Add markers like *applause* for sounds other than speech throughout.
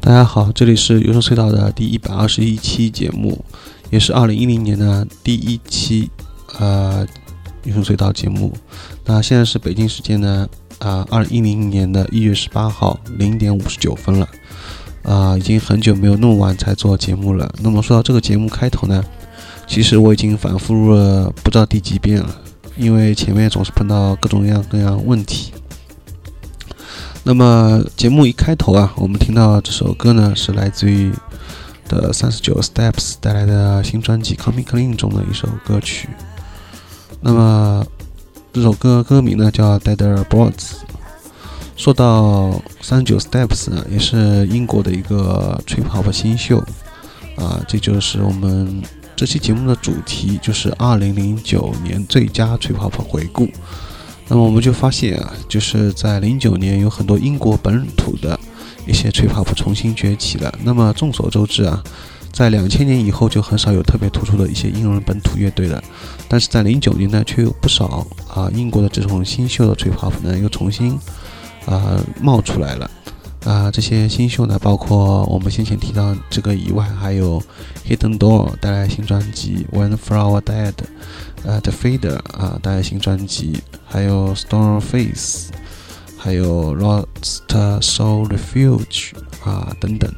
大家好，这里是有声隧道的第一百二十一期节目，也是二零一零年的第一期呃有声隧道节目。那现在是北京时间呢啊二零一零年的一月十八号零点五十九分了啊，已经很久没有那么晚才做节目了。那么说到这个节目开头呢，其实我已经反复录了不知道第几遍了，因为前面总是碰到各种各样各样问题。那么节目一开头啊，我们听到这首歌呢，是来自于的三十九 Steps 带来的新专辑《Coming Clean》中的一首歌曲。那么这首歌歌名呢叫《Dead Birds》。说到三十九 Steps 呢，也是英国的一个 Trip Hop 新秀啊，这就是我们这期节目的主题，就是二零零九年最佳 Trip Hop 回顾。那么我们就发现啊，就是在零九年有很多英国本土的一些 trip hop 重新崛起了。那么众所周知啊，在两千年以后就很少有特别突出的一些英伦本土乐队了。但是在零九年呢，却有不少啊英国的这种新秀的 trip hop 呢又重新啊冒出来了。啊，这些新秀呢，包括我们先前提到这个以外，还有 Hidden Door 带来新专辑 When Flower Dead。呃，The Fader 啊，带来新专辑，还有 Storm Face，还有 Lost Soul Refuge 啊等等，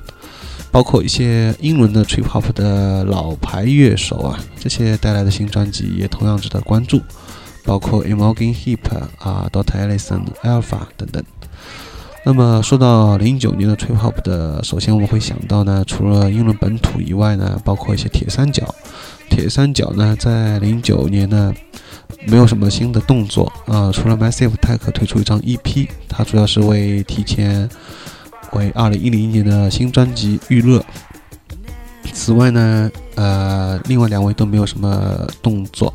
包括一些英伦的 Trip Hop 的老牌乐手啊，这些带来的新专辑也同样值得关注，包括 Imogen Heap 啊，Dot Allison Alpha 等等。那么说到零九年的 Trip Hop 的，首先我们会想到呢，除了英伦本土以外呢，包括一些铁三角。铁三角呢，在零九年呢，没有什么新的动作啊，除了 Massive Attack 推出一张 EP，它主要是为提前为二零一零年的新专辑预热。此外呢，呃，另外两位都没有什么动作。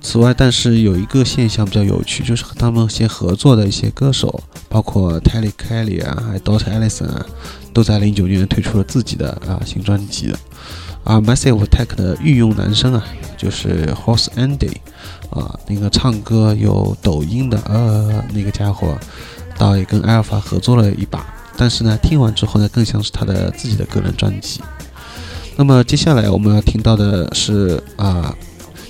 此外，但是有一个现象比较有趣，就是和他们一些合作的一些歌手，包括 Telly Kelly 啊，还有 Dot Allison 啊，都在零九年推出了自己的啊新专辑。而 Massive Attack 的御用男生啊，就是 Horse Andy，啊，那个唱歌有抖音的呃那个家伙，倒也跟 Alpha 合作了一把，但是呢，听完之后呢，更像是他的自己的个人专辑。那么接下来我们要听到的是啊，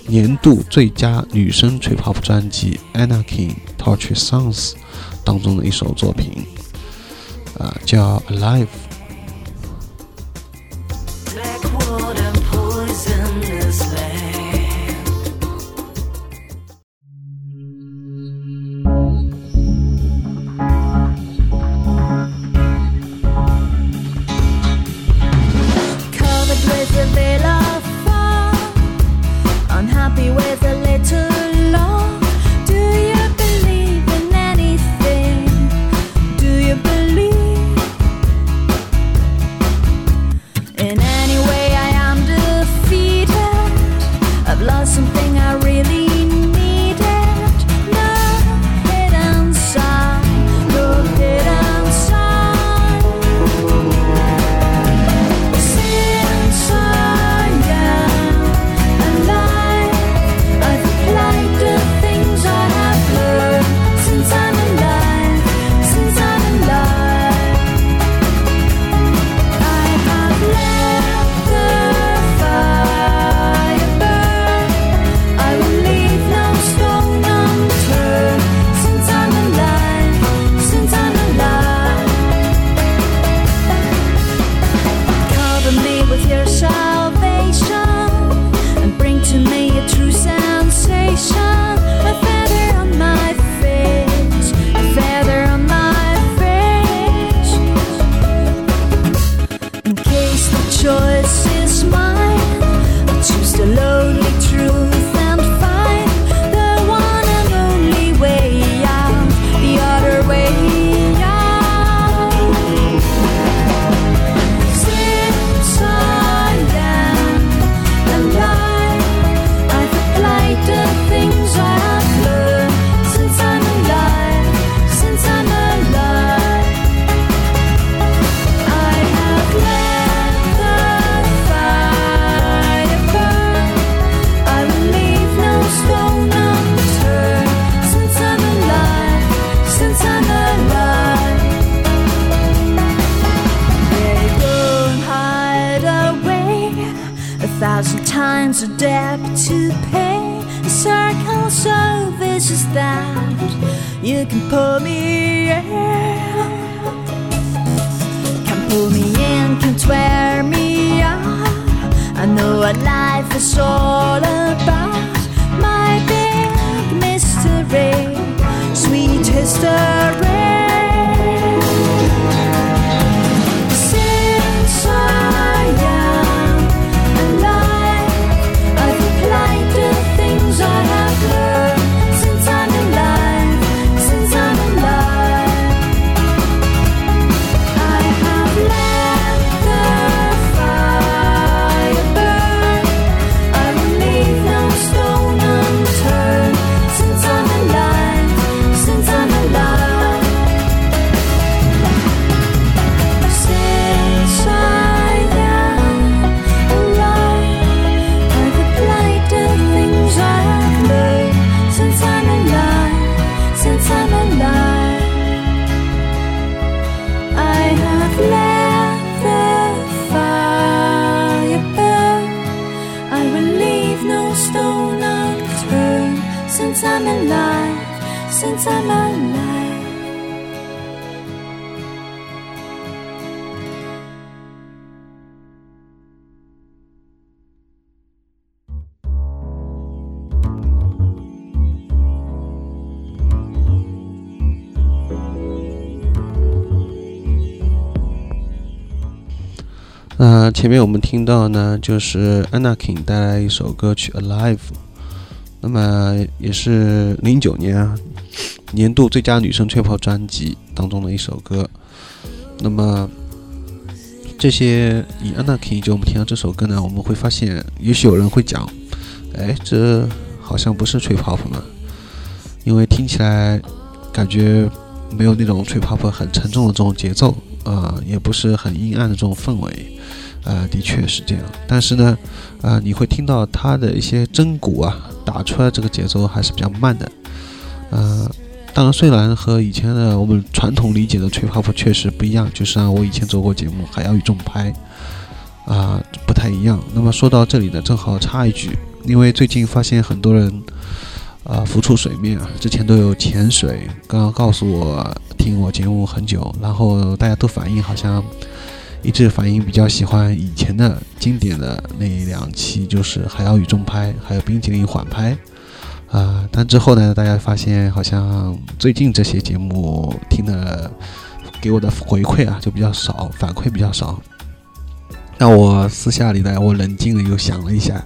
年度最佳女生吹 pop 专辑《Anarchy Torch Songs》当中的一首作品，啊，叫《Alive》。前面我们听到呢，就是 Anakin 带来一首歌曲《Alive》，那么也是零九年啊年度最佳女生吹泡专辑当中的一首歌。那么这些以 Anakin 就我们听到这首歌呢，我们会发现，也许有人会讲，哎，这好像不是吹泡泡嘛，因为听起来感觉没有那种吹泡泡很沉重的这种节奏啊、也不是很阴暗的这种氛围。呃，的确是这样，但是呢，呃，你会听到它的一些真鼓啊打出来，这个节奏还是比较慢的。呃，当然，虽然和以前的我们传统理解的吹泡泡确实不一样，就像我以前做过节目《还要与重拍》啊、不太一样。那么说到这里呢，正好插一句，因为最近发现很多人啊、浮出水面啊，之前都有潜水，刚刚告诉我听我节目很久，然后大家都反映好像。一致反映比较喜欢以前的经典的那两期，就是《海妖与重拍》还有《冰淇淋缓拍》啊、但之后呢，大家发现好像最近这些节目听的给我的回馈啊就比较少，反馈比较少。那我私下里呢，我冷静的又想了一下，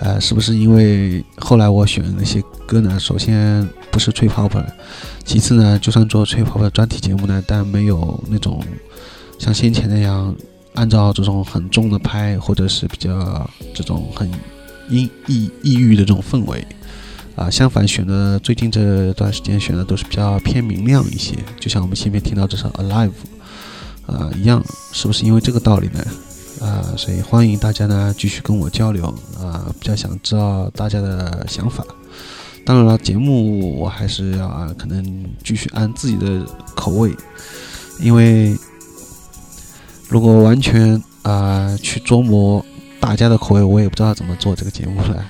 呃，是不是因为后来我选的那些歌呢，首先不是吹泡泡的，其次呢，就算做吹泡泡专题节目呢，但没有那种。像先前那样，按照这种很重的拍，或者是比较这种很阴抑抑郁的这种氛围，啊，相反选的最近这段时间选的都是比较偏明亮一些，就像我们前面听到这首《Alive》啊一样，是不是因为这个道理呢？啊，所以欢迎大家呢继续跟我交流啊，比较想知道大家的想法。当然了，节目我还是要啊，可能继续按自己的口味，因为。如果完全啊、去琢磨大家的口味，我也不知道怎么做这个节目了。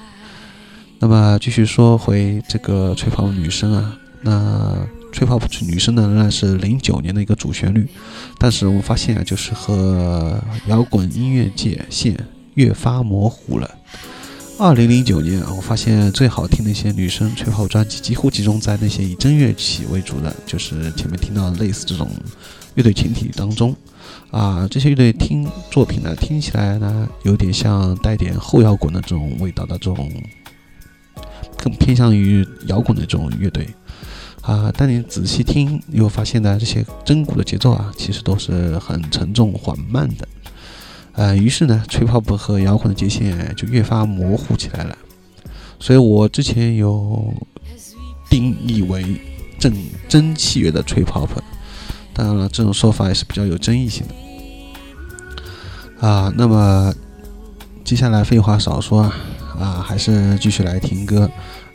那么继续说回这个吹泡女生啊，那吹泡女生呢仍然是零九年的一个主旋律，但是我们发现啊，就是和摇滚音乐界线越发模糊了。二零零九年啊，我发现最好听的一些女生吹泡专辑几乎集中在那些以真乐器为主的，就是前面听到的类似这种乐队群体当中。啊，这些乐队听作品呢，听起来呢有点像带点后摇滚的这种味道的这种，更偏向于摇滚的这种乐队。啊，但你仔细听，又发现呢，这些真鼓的节奏啊，其实都是很沉重缓慢的。呃，于是呢，吹泡泡和摇滚的界限就越发模糊起来了。所以我之前有定义为正真器乐的吹泡泡。当然了，这种说法也是比较有争议性的。啊，那么接下来废话少说啊，啊，还是继续来听歌。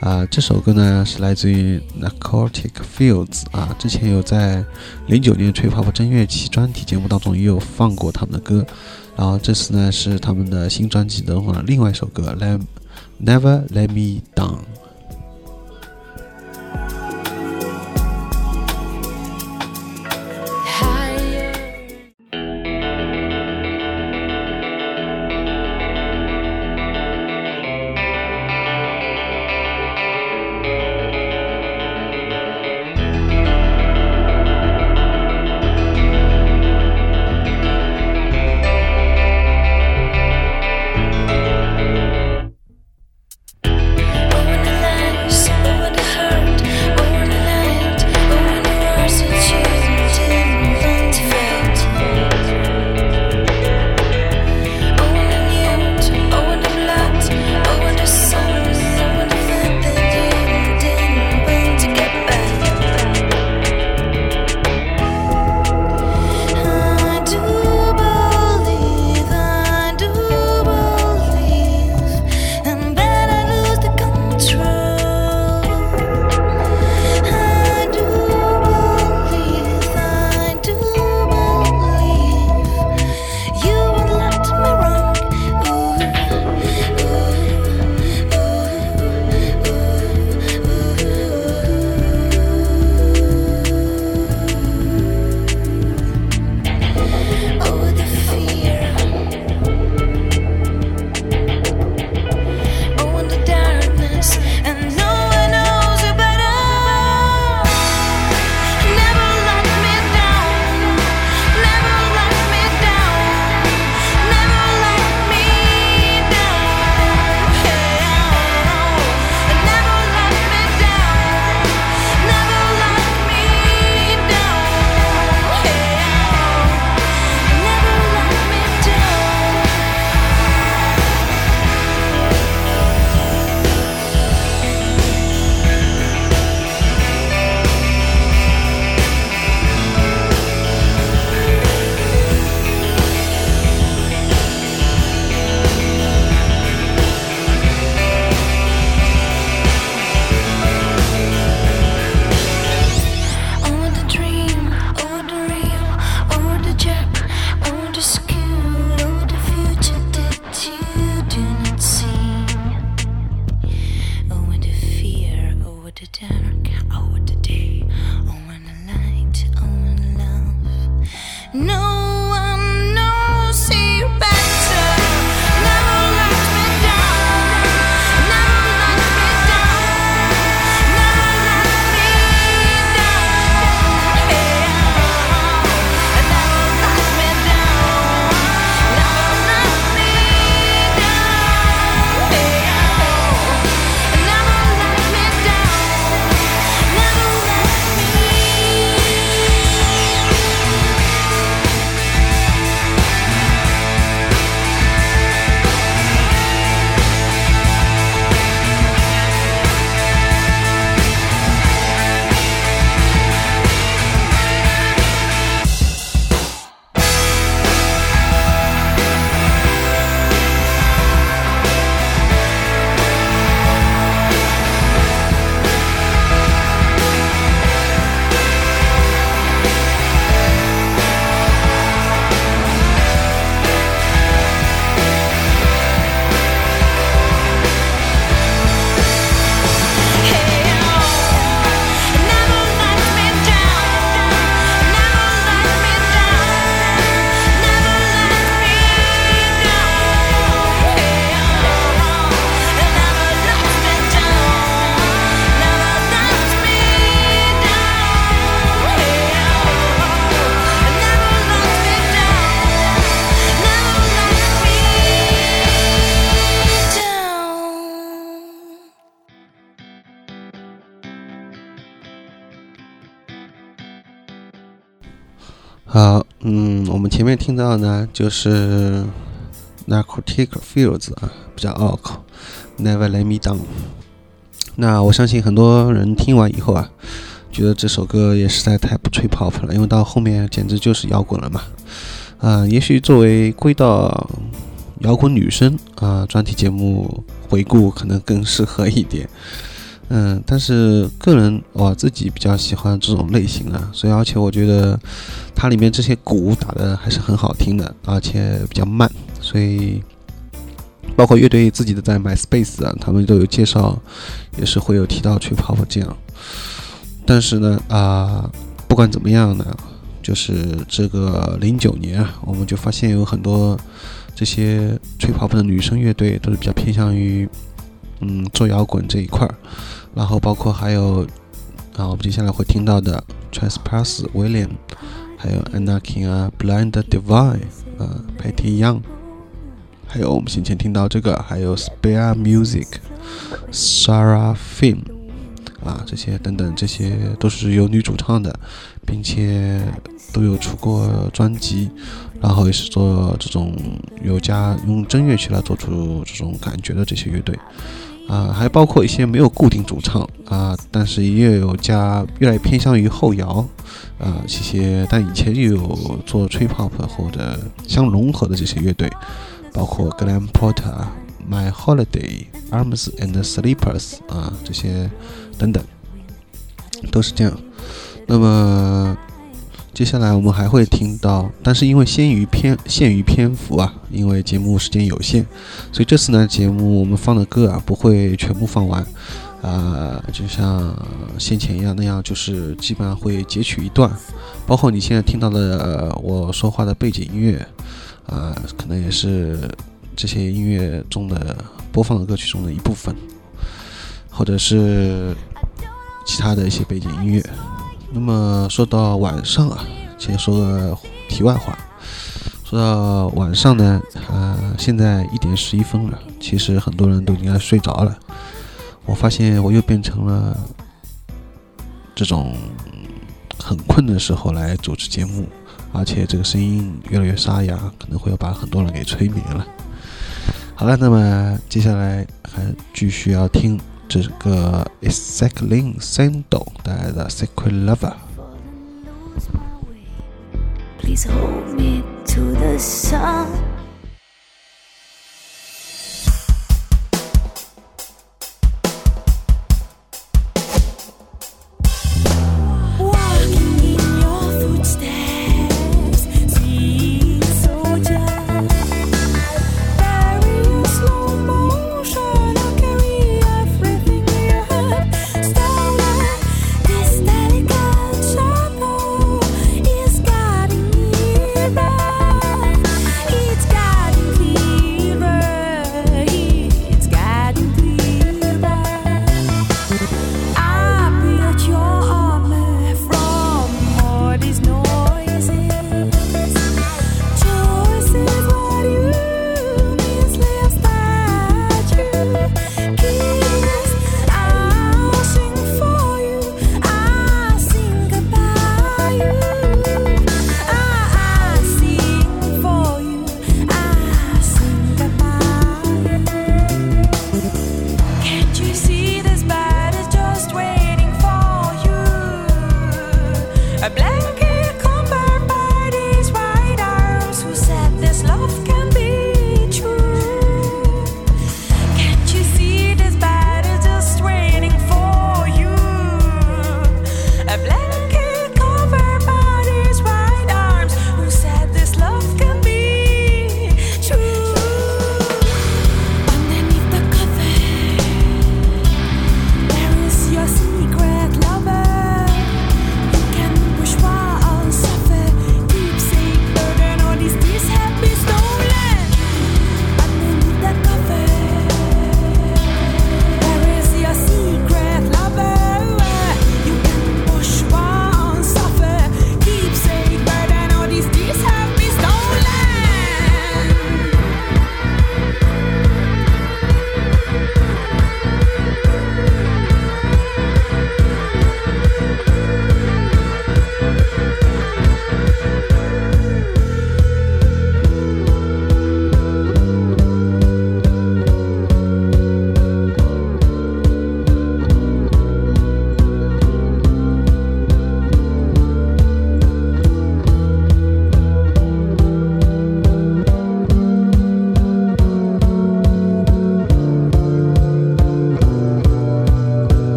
啊，这首歌呢是来自于 Narcotic Fields 啊，之前有在零九年吹泡泡真乐器专题节目当中也有放过他们的歌。然后这次呢是他们的新专辑的话，另外一首歌《Let Never Let Me Down》。呢，就是 Narcotic Fields 啊，比较拗口，Never Let Me Down。那我相信很多人听完以后啊，觉得这首歌也实在太不吹泡泡了，因为到后面简直就是摇滚了嘛。啊，也许作为归到摇滚女生啊专题节目回顾，可能更适合一点。嗯，但是个人我自己比较喜欢这种类型的，所以而且我觉得它里面这些鼓打的还是很好听的，而且比较慢，所以包括乐队自己的在 MySpace 啊，他们都有介绍，也是会有提到 Trip Hop 这样。但是呢，啊，不管怎么样呢，就是这个零九年啊，我们就发现有很多这些吹泡泡的女生乐队都是比较偏向于嗯做摇滚这一块儿。然后包括还有，啊，我们接下来会听到的 Trespass William，还有 Anakin 啊，Blind Divine，啊，Patty Young，还有我们先前听到这个，还有 Spare Music，Sarah Finn，啊，这些等等，这些都是由女主唱的，并且都有出过专辑，然后也是做这种有加用真乐器来做出这种感觉的这些乐队。啊，还包括一些没有固定主唱啊，但是也有加越来越偏向于后摇啊这些，但以前也有做 trip hop 或者相融合的这些乐队，包括 Glam Porter、My Holiday、Arms and Sleepers 啊这些等等，都是这样。那么。接下来我们还会听到，但是因为限于篇限于篇幅啊，因为节目时间有限，所以这次呢节目我们放的歌啊不会全部放完，啊，就像先前一样那样，就是基本上会截取一段，包括你现在听到的我说话的背景音乐，啊，可能也是这些音乐中的播放的歌曲中的一部分，或者是其他的一些背景音乐。那么说到晚上啊，先说个题外话。说到晚上呢，呃，现在一点十一分了，其实很多人都应该睡着了。我发现我又变成了这种很困的时候来主持节目，而且这个声音越来越沙哑，可能会要把很多人给催眠了。好了，那么接下来还继续要听。这个 Isaaclin Sando 带来的 Secret Lover。Please hold me to the sun.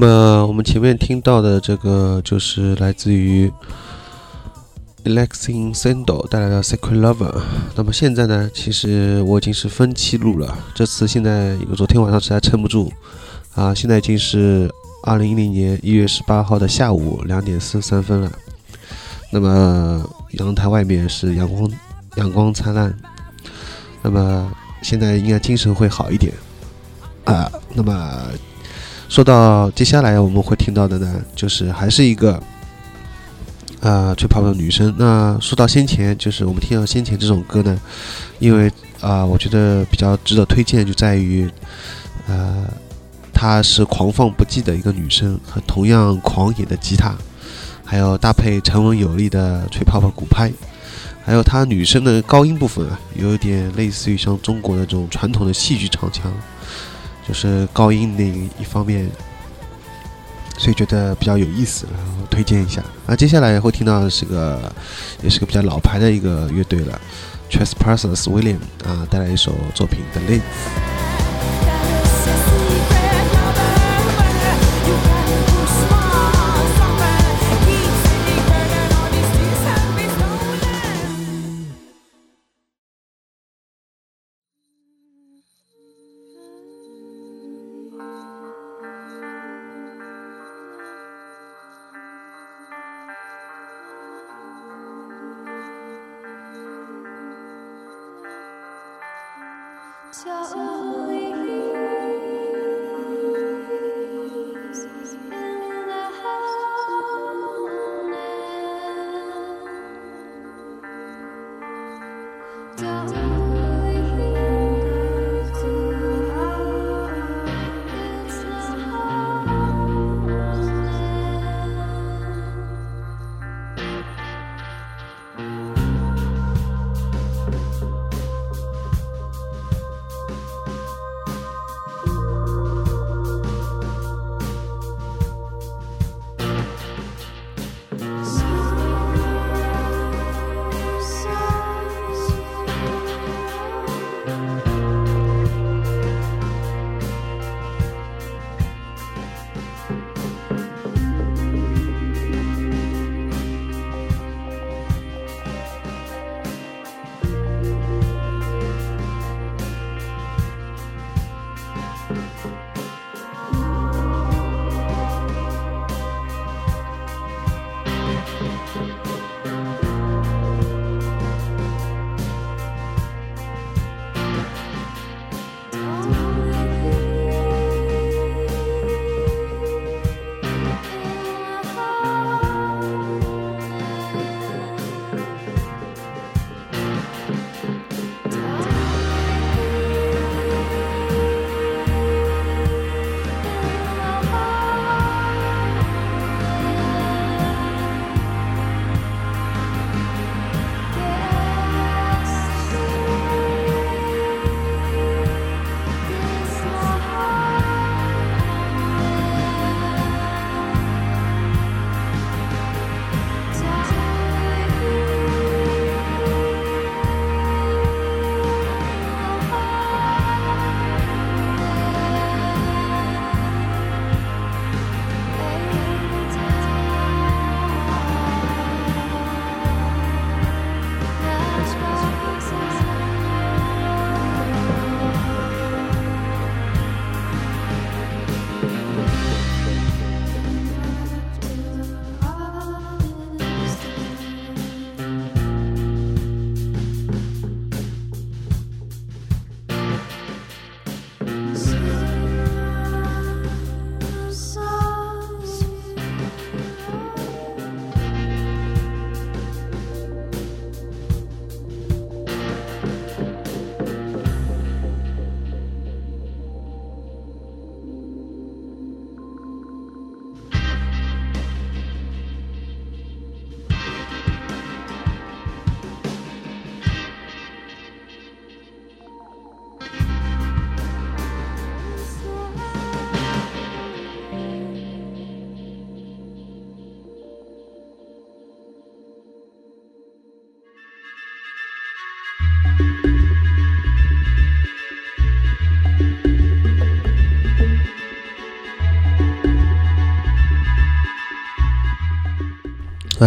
那么我们前面听到的这个就是来自于 Alexin Sando 带来的 Secret Lover。那么现在呢，其实我已经是分期录了，这次现在因为昨天晚上实在撑不住啊，现在已经是二零一零年一月十八号的下午两点四十三分了。那么阳台外面是阳光阳光灿烂，那么现在应该精神会好一点啊。那么说到接下来我们会听到的呢，就是还是一个啊吹泡泡的女生。那说到先前，就是我们听到先前这种歌呢，因为啊，我觉得比较值得推荐，就在于呃，她是狂放不羁的一个女生，和同样狂野的吉他，还有搭配沉稳有力的吹泡泡鼓拍，还有她女生的高音部分啊，有一点类似于像中国的这种传统的戏剧唱腔。就是高音那一方面，所以觉得比较有意思，然后推荐一下。那接下来会听到的是个，也是个比较老牌的一个乐队了，Trespassers William 啊，带来一首作品《The Lens》。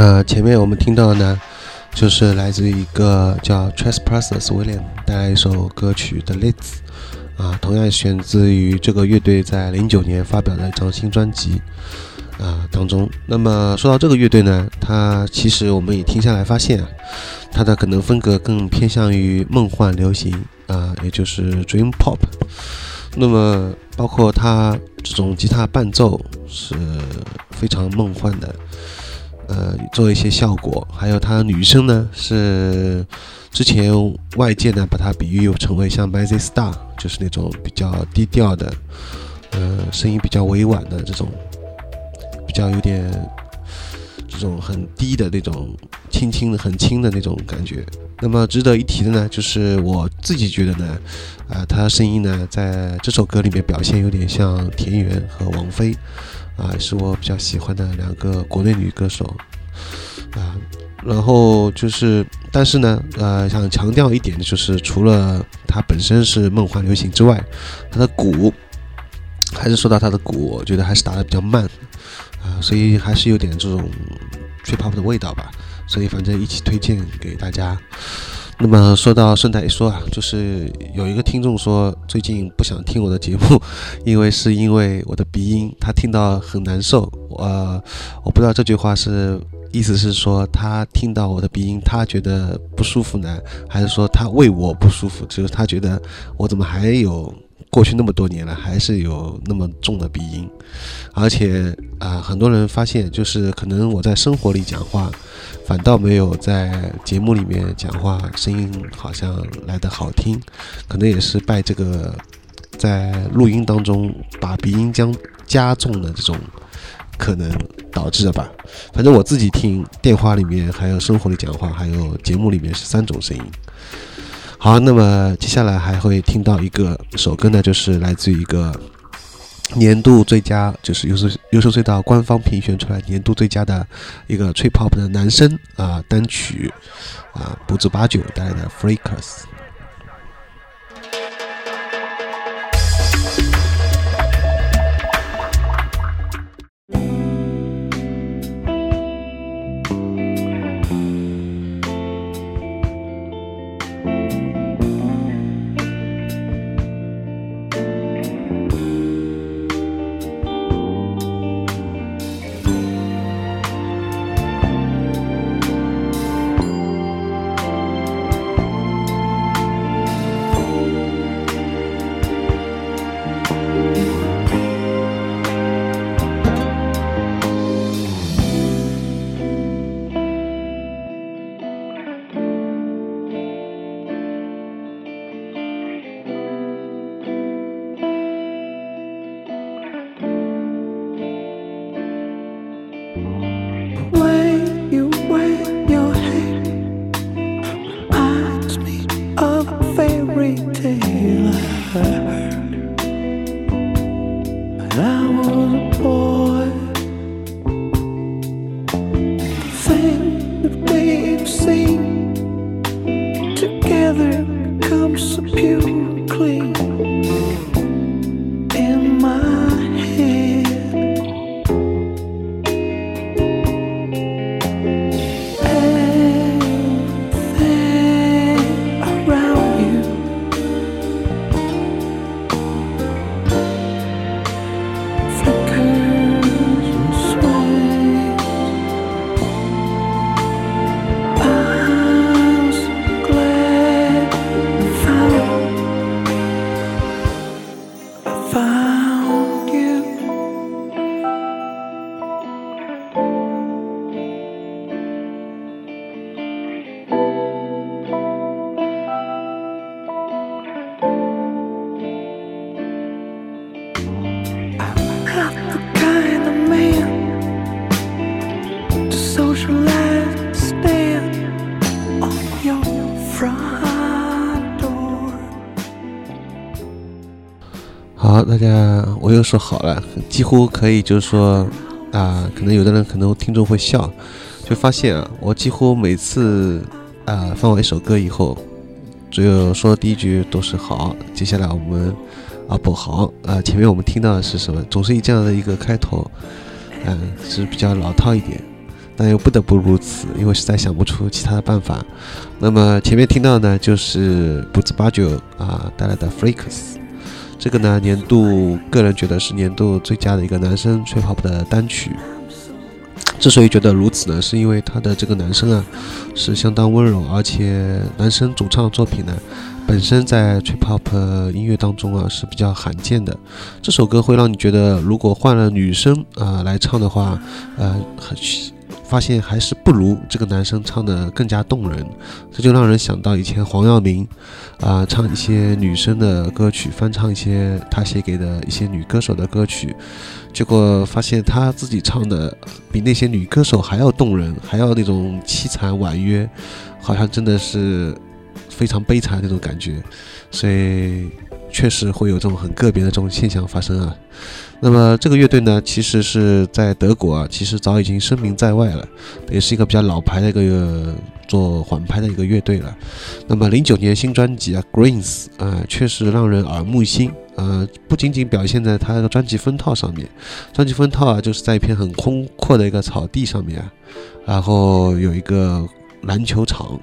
呃，前面我们听到的呢，就是来自一个叫 Trespassers William 带来一首歌曲的《Lids》，啊，同样选自于这个乐队在零九年发表的一张新专辑啊当中。那么说到这个乐队呢，它其实我们也听下来发现啊，它的可能风格更偏向于梦幻流行啊，也就是 Dream Pop。那么包括它这种吉他伴奏是非常梦幻的。呃，做一些效果，还有她女生呢，是之前外界呢把她比喻成为像 m a z y Star，就是那种比较低调的，呃，声音比较委婉的这种，比较有点这种很低的那种轻轻的、很轻的那种感觉。那么值得一提的呢，就是我自己觉得呢，啊，她声音呢在这首歌里面表现有点像田园和王菲。啊，是我比较喜欢的两个国内女歌手，啊，然后就是，但是呢，呃，想强调一点的就是，除了它本身是梦幻流行之外，它的鼓，还是说到它的鼓，我觉得还是打的比较慢，啊，所以还是有点这种 trip hop 的味道吧，所以反正一起推荐给大家。那么说到顺带一说啊，就是有一个听众说最近不想听我的节目，因为是因为我的鼻音，他听到很难受。呃，我不知道这句话是意思是说他听到我的鼻音，他觉得不舒服呢，还是说他为我不舒服？就是他觉得我怎么还有过去那么多年了，还是有那么重的鼻音？而且啊，很多人发现就是可能我在生活里讲话。反倒没有在节目里面讲话声音好像来得好听，可能也是拜这个在录音当中把鼻音将加重的这种可能导致的吧。反正我自己听电话里面，还有生活里讲话，还有节目里面是三种声音。好，那么接下来还会听到一个首歌呢，就是来自于一个。年度最佳就是优秀优秀隧道官方评选出来年度最佳的一个吹 pop 的男生啊单曲啊，不足八九带来的 Freakers。说好了，几乎可以就是说，啊，可能有的人可能听众会笑，就发现啊，我几乎每次啊放完一首歌以后，只有说第一句都是好，接下来我们啊不好啊，前面我们听到的是什么，总是以这样的一个开头，嗯，是比较老套一点。但又不得不如此，因为实在想不出其他的办法。那么前面听到呢，就是不兹巴九啊带来的《Freaks》，这个呢年度个人觉得是年度最佳的一个男生吹 pop 的单曲。之所以觉得如此呢，是因为他的这个男生啊是相当温柔，而且男生主唱作品呢本身在 trip hop 音乐当中啊是比较罕见的。这首歌会让你觉得，如果换了女生啊来唱的话，呃，很发现还是不如这个男生唱的更加动人。这就让人想到以前黄耀明啊唱一些女生的歌曲，翻唱一些他写给的一些女歌手的歌曲。结果发现他自己唱的比那些女歌手还要动人，还要那种凄惨婉约，好像真的是非常悲惨那种感觉，所以确实会有这种很个别的这种现象发生啊。那么这个乐队呢，其实是在德国啊，其实早已经声名在外了，也是一个比较老牌的一个做缓拍的一个乐队了。那么零九年新专辑啊，Greens 啊，确实让人耳目一新。呃，不仅仅表现在他那个专辑封套上面，专辑封套啊，就是在一片很空阔的一个草地上面，然后有一个篮球场。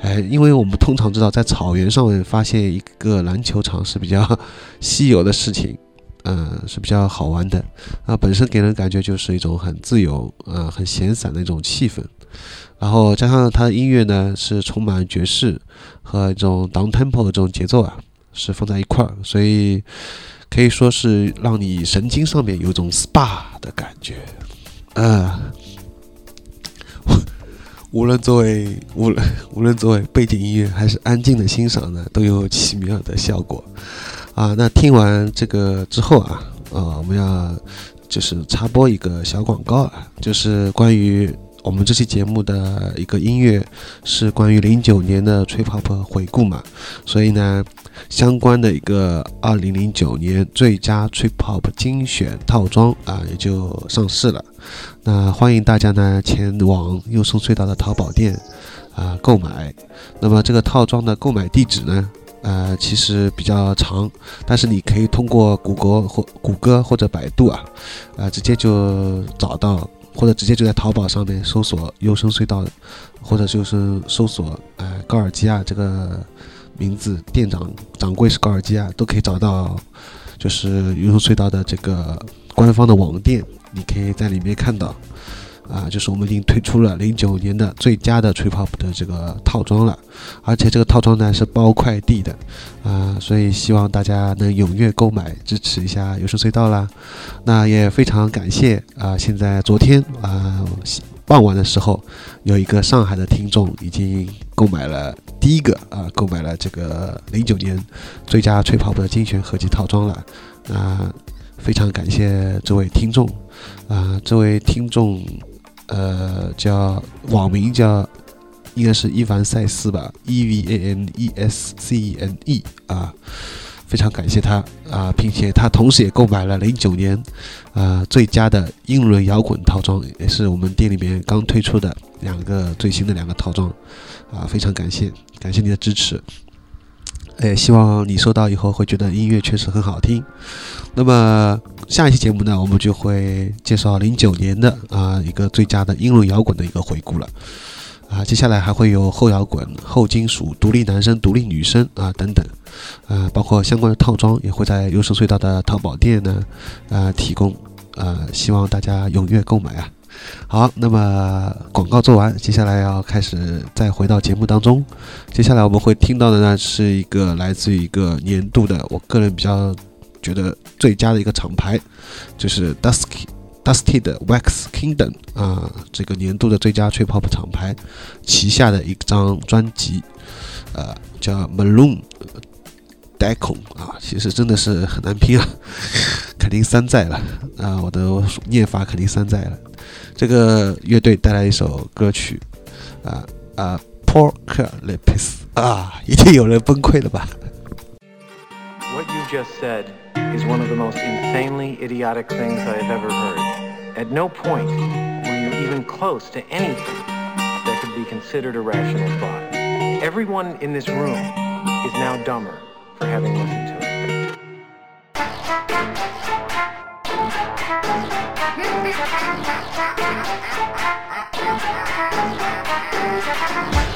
哎，因为我们通常知道，在草原上面发现一个篮球场是比较 *laughs* 稀有的事情。嗯，是比较好玩的，啊，本身给人感觉就是一种很自由，呃，很闲散的一种气氛，然后加上它的音乐呢是充满爵士和一种 down tempo 的这种节奏啊，是放在一块儿，所以可以说是让你神经上面有一种 SPA 的感觉，啊，无论作为无论无论作为背景音乐还是安静的欣赏呢，都有奇妙的效果。啊，那听完这个之后啊，呃，我们要就是插播一个小广告啊，就是关于我们这期节目的一个音乐是关于零九年的吹 pop 回顾嘛，所以呢，相关的一个二零零九年最佳吹 pop 精选套装啊也就上市了，那欢迎大家呢前往优松隧道的淘宝店啊购买，那么这个套装的购买地址呢？呃，其实比较长，但是你可以通过谷歌或谷歌或者百度啊，啊，直接就找到，或者直接就在淘宝上面搜索“优生隧道”，或者就是搜索“呃高尔基亚”这个名字，店长掌柜是高尔基亚，都可以找到，就是优生隧道的这个官方的网店，你可以在里面看到。啊，就是我们已经推出了零九年的最佳的 trip hop 的这个套装了，而且这个套装呢是包快递的，啊，所以希望大家能踊跃购买，支持一下有声隧道啦。那也非常感谢啊，现在昨天啊傍晚的时候，有一个上海的听众已经购买了第一个啊，购买了这个零九年最佳 trip hop 的精选合集套装了，啊，非常感谢这位听众，啊，这位听众。呃，叫网名叫，应该是伊凡塞斯吧，E V A N E S C E N E 啊，非常感谢他啊，并且他同时也购买了零九年啊最佳的英伦摇滚套装，也是我们店里面刚推出的两个最新的两个套装啊，非常感谢，感谢你的支持。哎，希望你收到以后会觉得音乐确实很好听。那么下一期节目呢，我们就会介绍零九年的啊一个最佳的英伦摇滚的一个回顾了。啊，接下来还会有后摇滚、后金属、独立男生、独立女生啊等等，啊，包括相关的套装也会在优胜隧道的淘宝店呢啊提供。啊，希望大家踊跃购买啊。好，那么广告做完，接下来要开始再回到节目当中。接下来我们会听到的呢，是一个来自于一个年度的，我个人比较觉得最佳的一个厂牌，就是 Dusky Dusty 的 Wax Kingdom 啊，这个年度的最佳 Trip Hop 厂牌旗下的一张专辑，呃，叫 Maroon Decon 啊，其实真的是很难拼啊，*laughs* 肯定山寨了啊，我的念法肯定山寨了。这个乐队带来一首歌曲，啊啊，Pork Lips 啊，一定有人崩溃了吧？What you just said is one of the most insanely idiotic things I have ever heard. At no point were you even close to anything that could be considered a rational thought. Everyone in this room is now dumber for having listened to it. I'm sorry.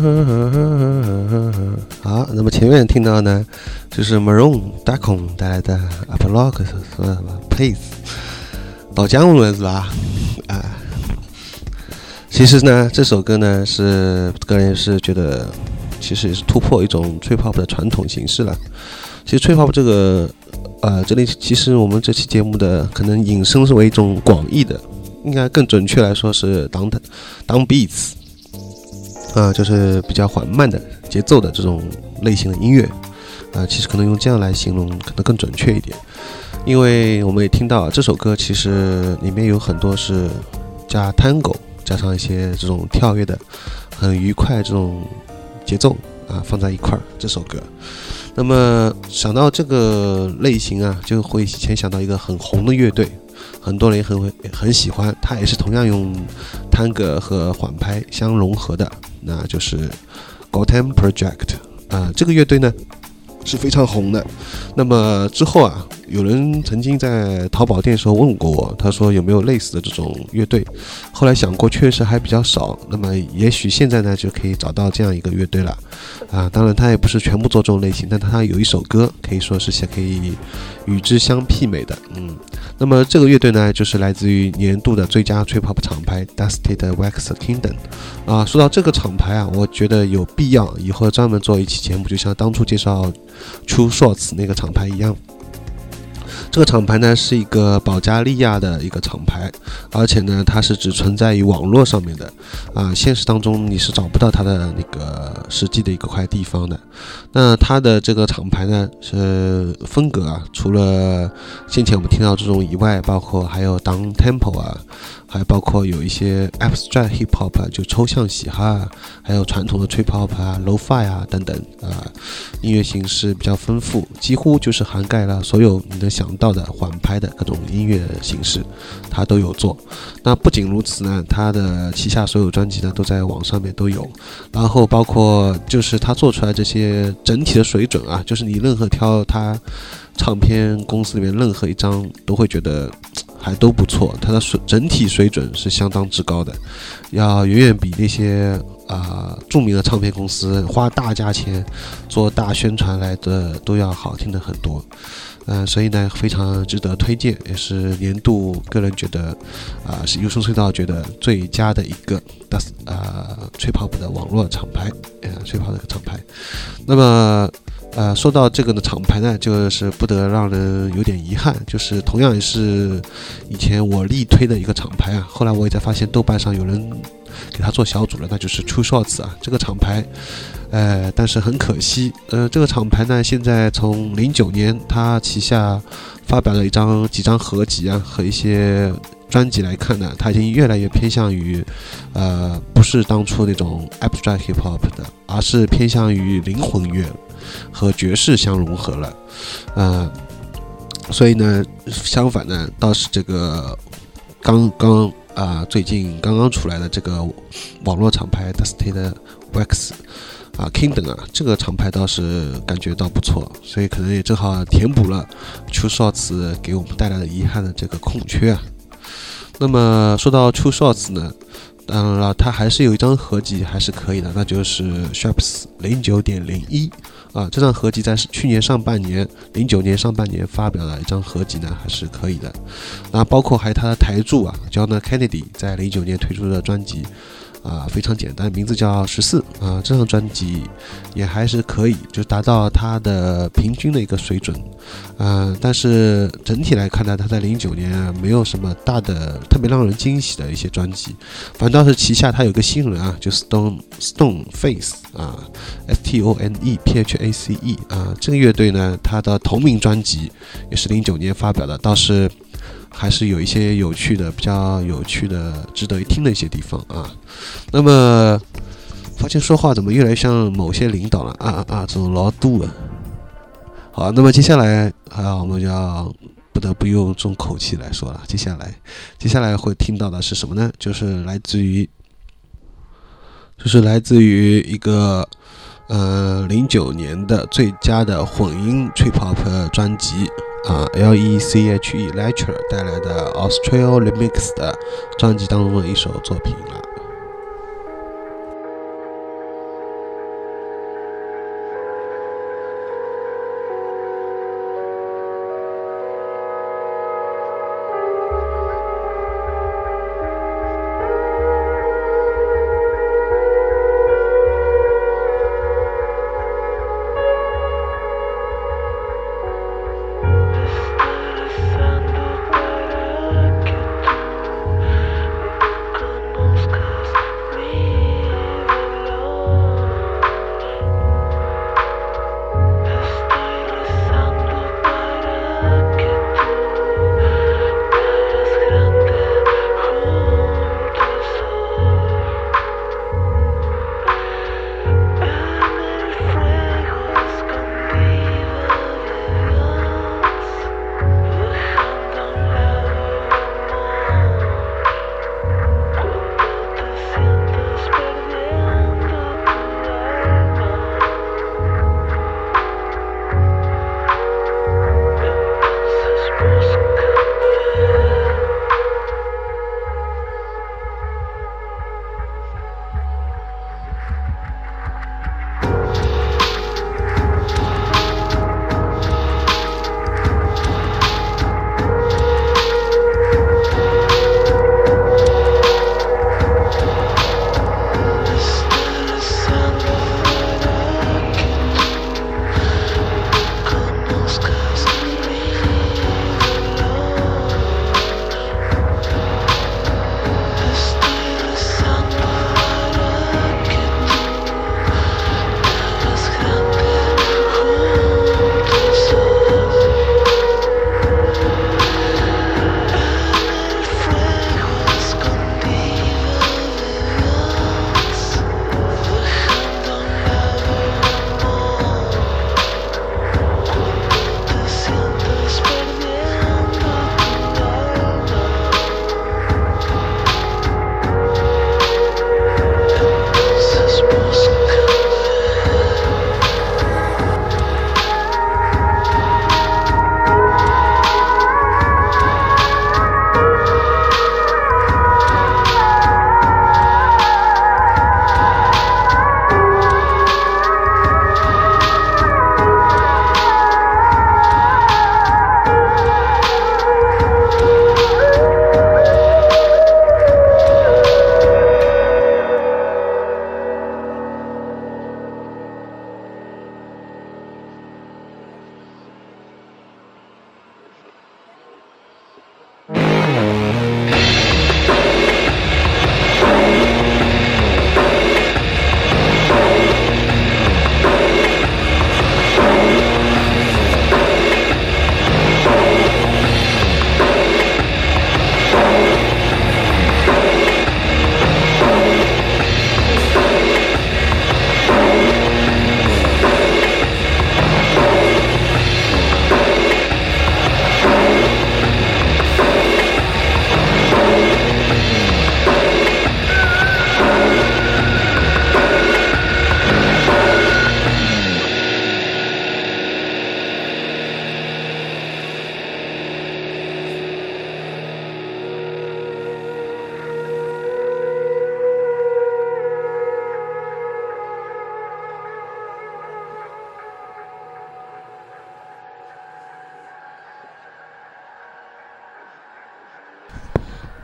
*laughs* 好，那么前面听到呢，就是 Maroon d a k o n 带来的 Uplock 是什么 Pace 到江了是吧？啊，其实呢，这首歌呢是个人是觉得，其实也是突破一种吹 pop 的传统形式了。其实吹 pop 这个，呃，这里其实我们这期节目的可能引申是为一种广义的，应该更准确来说是 down beats 啊，就是比较缓慢的节奏的这种类型的音乐。啊，其实可能用这样来形容可能更准确一点，因为我们也听到这首歌其实里面有很多是加 tango，加上一些这种跳跃的很愉快这种节奏啊放在一块儿这首歌。那么想到这个类型啊，就会先想到一个很红的乐队，很多人也很很喜欢，它也是同样用探戈和缓拍相融合的，那就是 Gotham Project 啊，这个乐队呢。是非常红的。那么之后啊，有人曾经在淘宝店时候问过我，他说有没有类似的这种乐队？后来想过，确实还比较少。那么也许现在呢，就可以找到这样一个乐队了。啊，当然他也不是全部做这种类型，但他有一首歌可以说是可以与之相媲美的。嗯。那么这个乐队呢，就是来自于年度的最佳吹 pop 厂牌 Dusted Wax Kingdom。啊，说到这个厂牌啊，我觉得有必要以后专门做一期节目，就像当初介绍 True Shorts 那个厂牌一样。这个厂牌呢是一个保加利亚的一个厂牌，而且呢它是只存在于网络上面的，啊，现实当中你是找不到它的那个实际的一个块地方的。那它的这个厂牌呢是风格啊，除了先前我们听到这种以外，包括还有 Down Temple 啊。还包括有一些 abstract hip hop 就抽象嘻哈，还有传统的 trip hop 啊、low fi 啊等等啊，音乐形式比较丰富，几乎就是涵盖了所有你能想到的缓拍的各种音乐形式，它都有做。那不仅如此呢，它的旗下所有专辑呢都在网上面都有，然后包括就是他做出来这些整体的水准啊，就是你任何挑他唱片公司里面任何一张都会觉得。还都不错，它的水整体水准是相当之高的，要远远比那些啊著名的唱片公司花大价钱做大宣传来的都要好听的很多。嗯，所以呢非常值得推荐，也是年度个人觉得啊是优声隧道觉得最佳的一个 das 啊吹泡泡的网络厂牌，呃吹泡的厂牌。那么。呃，说到这个呢，厂牌呢，就是不得让人有点遗憾，就是同样也是以前我力推的一个厂牌啊。后来我也在发现豆瓣上有人给他做小组了，那就是 True Shots 啊，这个厂牌，呃，但是很可惜，呃，这个厂牌呢，现在从零九年他旗下发表了一张几张合集啊和一些专辑来看呢，他已经越来越偏向于，呃，不是当初那种 abstract hip hop 的，而是偏向于灵魂乐。和爵士相融合了，呃，所以呢，相反呢，倒是这个刚刚啊，最近刚刚出来的这个网络厂牌 Dusty 的 Wax 啊，Kingdom 啊，这个厂牌倒是感觉到不错，所以可能也正好填补了 True Shots 给我们带来的遗憾的这个空缺啊。那么说到 True Shots 呢？当然了，它还是有一张合集，还是可以的，那就是 Sharps 零九点零一啊。这张合集在去年上半年，零九年上半年发表的一张合集呢，还是可以的。那包括还有他的台柱啊叫呢 Kennedy 在零九年推出的专辑。啊，非常简单，名字叫十四啊。这张专辑也还是可以，就达到它的平均的一个水准。嗯，但是整体来看呢，它在零九年没有什么大的特别让人惊喜的一些专辑。反倒是旗下它有个新人啊，就 Stone Stone Face 啊，S T O N E P H A C E 啊，这个乐队呢，它的同名专辑也是零九年发表的，倒是。还是有一些有趣的、比较有趣的、值得一听的一些地方啊。那么，发现说话怎么越来越像某些领导了啊啊！这种老杜啊。好，那么接下来啊，我们就要不得不用重口气来说了。接下来，接下来会听到的是什么呢？就是来自于，就是来自于一个呃零九年的最佳的混音 trip hop 专辑。啊，L E C H E Lecture 带来的 Australia Remix 的专辑当中的一首作品了。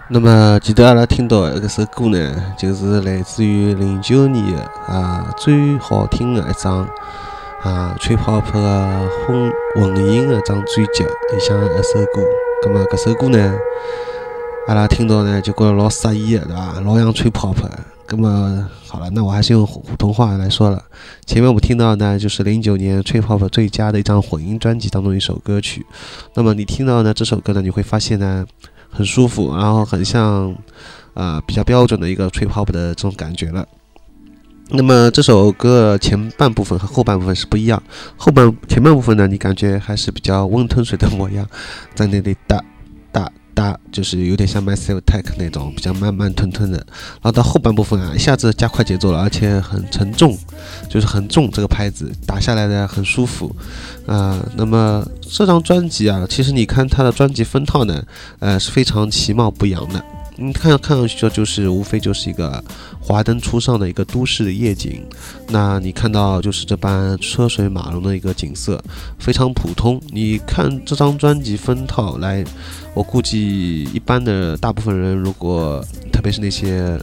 那么，记得阿拉听到搿首歌呢，就是来自于零九年的啊最好听的一张啊吹泡泡的混混音的一张专辑里向一首歌。葛么搿首歌呢，阿拉听到呢就觉着老适意的，对伐？老像吹泡泡。葛么好了，那我还是用普通话来说了。前面我们听到呢，就是零九年吹泡泡最佳的一张混音专辑当中一首歌曲。那么你听到呢这首歌呢，你会发现呢。很舒服，然后很像，呃，比较标准的一个吹泡泡的这种感觉了。那么这首歌前半部分和后半部分是不一样，后半前半部分呢，你感觉还是比较温吞水的模样，在那里哒哒。搭就是有点像 myself tech 那种比较慢慢吞吞的，然后到后半部分啊，一下子加快节奏了，而且很沉重，就是很重，这个拍子打下来的很舒服啊。那么这张专辑啊，其实你看它的专辑封套呢，呃是非常其貌不扬的。你看，看上去就就是无非就是一个华灯初上的一个都市的夜景。那你看到就是这般车水马龙的一个景色，非常普通。你看这张专辑封套来，我估计一般的大部分人，如果特别是那些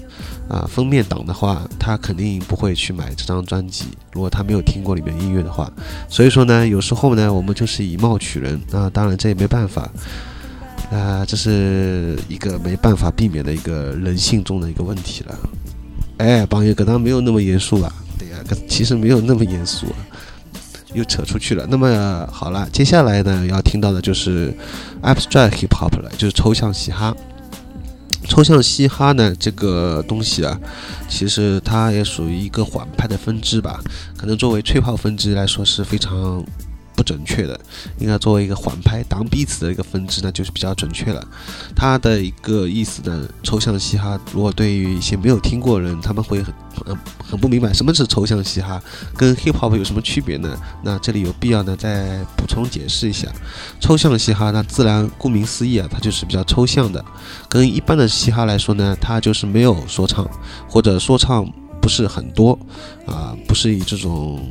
啊封面党的话，他肯定不会去买这张专辑。如果他没有听过里面音乐的话，所以说呢，有时候呢，我们就是以貌取人。那当然这也没办法。啊，这是一个没办法避免的一个人性中的一个问题了。哎，朋友，可能没有那么严肃吧。对呀，可其实没有那么严肃啊，又扯出去了。那么好了，接下来呢要听到的就是 abstract hip hop 了，就是抽象嘻哈。抽象嘻哈呢这个东西啊，其实它也属于一个缓拍的分支吧。可能作为吹泡分支来说是非常。准确的，应该作为一个缓拍挡彼此的一个分支，那就是比较准确了。它的一个意思呢，抽象嘻哈，如果对于一些没有听过人，他们会很很很不明白什么是抽象嘻哈，跟 hip hop 有什么区别呢？那这里有必要呢再补充解释一下。抽象嘻哈，那自然顾名思义啊，它就是比较抽象的，跟一般的嘻哈来说呢，它就是没有说唱，或者说唱不是很多啊，不是以这种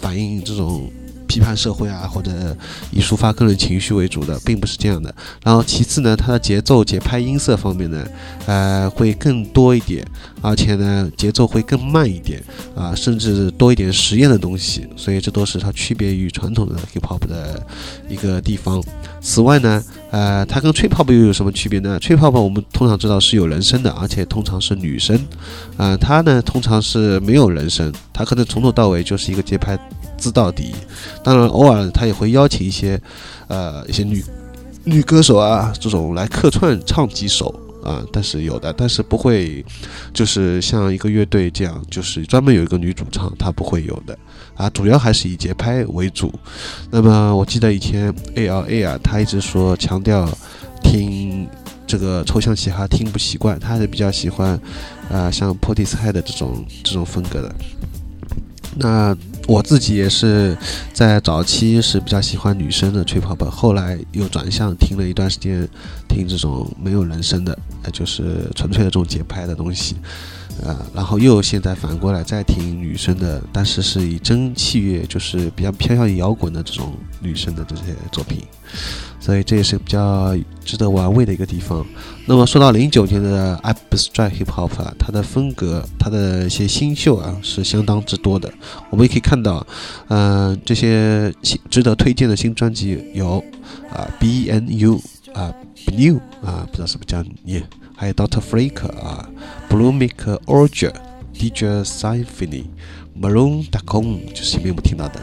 反映这种。批判社会啊，或者以抒发个人情绪为主的，并不是这样的。然后其次呢，它的节奏、节拍、音色方面呢，呃，会更多一点，而且呢，节奏会更慢一点啊，甚至多一点实验的东西。所以这都是它区别于传统的 hip hop 的一个地方。此外呢，呃，它跟吹泡泡又有什么区别呢？吹泡泡我们通常知道是有人声的，而且通常是女生，啊，它呢通常是没有人声，它可能从头到尾就是一个节拍。知到底，当然偶尔他也会邀请一些，呃，一些女女歌手啊，这种来客串唱几首啊，但是有的，但是不会，就是像一个乐队这样，就是专门有一个女主唱，她不会有的啊，主要还是以节拍为主。那么我记得以前 A L A 啊，他一直说强调听这个抽象嘻哈听不习惯，他还是比较喜欢啊，像 p o t i s h 的这种这种风格的。那我自己也是在早期是比较喜欢女生的吹泡泡，后来又转向听了一段时间，听这种没有人声的，呃，就是纯粹的这种节拍的东西，呃，然后又现在反过来再听女生的，但是是以真器乐，就是比较偏向于摇滚的这种女生的这些作品。所以这也是比较值得玩味的一个地方。那么说到零九年的 abstract hip hop 啊，它的风格，它的一些新秀啊是相当之多的。我们也可以看到，嗯，这些新值得推荐的新专辑有啊 B N U 啊 BNEW 啊，不知道是不是这样念，还有 Doctor Freak 啊 Blue m i k Orge DJ Symphony，Maroon d a c o m 就是前面我们听到的，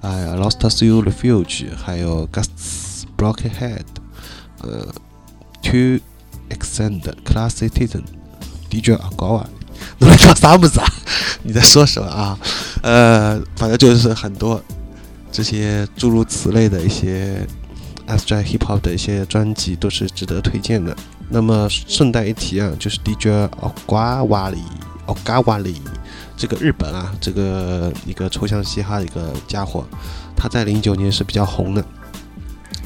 哎呀 Lost s o u Refuge，还有 Gusts。Blockhead，呃，To Extend Class Citizen，DJ 阿高啊，你在说啥么子啊？你在说什么啊？呃，反正就是很多这些诸如此类的一些 a s t r a Hip Hop 的一些专辑都是值得推荐的。那么顺带一提啊，就是 DJ 奥瓜瓦里，奥嘎瓦里，这个日本啊，这个一个抽象嘻哈的一个家伙，他在零九年是比较红的。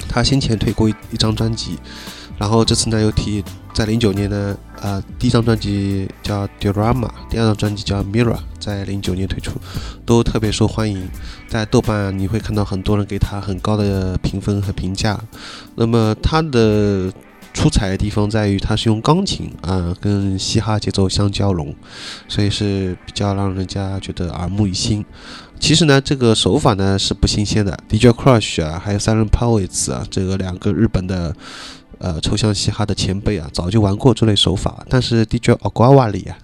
他先前推过一一张专辑，然后这次呢又提在零九年呢，呃，第一张专辑叫《Drama》，第二张专辑叫《Mirror》，在零九年推出，都特别受欢迎。在豆瓣你会看到很多人给他很高的评分和评价。那么他的出彩的地方在于，它是用钢琴啊跟嘻哈节奏相交融，所以是比较让人家觉得耳目一新。其实呢，这个手法呢是不新鲜的，DJ Crush 啊，还有 Silent Poets 啊，这个两个日本的呃抽象嘻哈的前辈啊，早就玩过这类手法。但是 DJ Ogawari 里啊，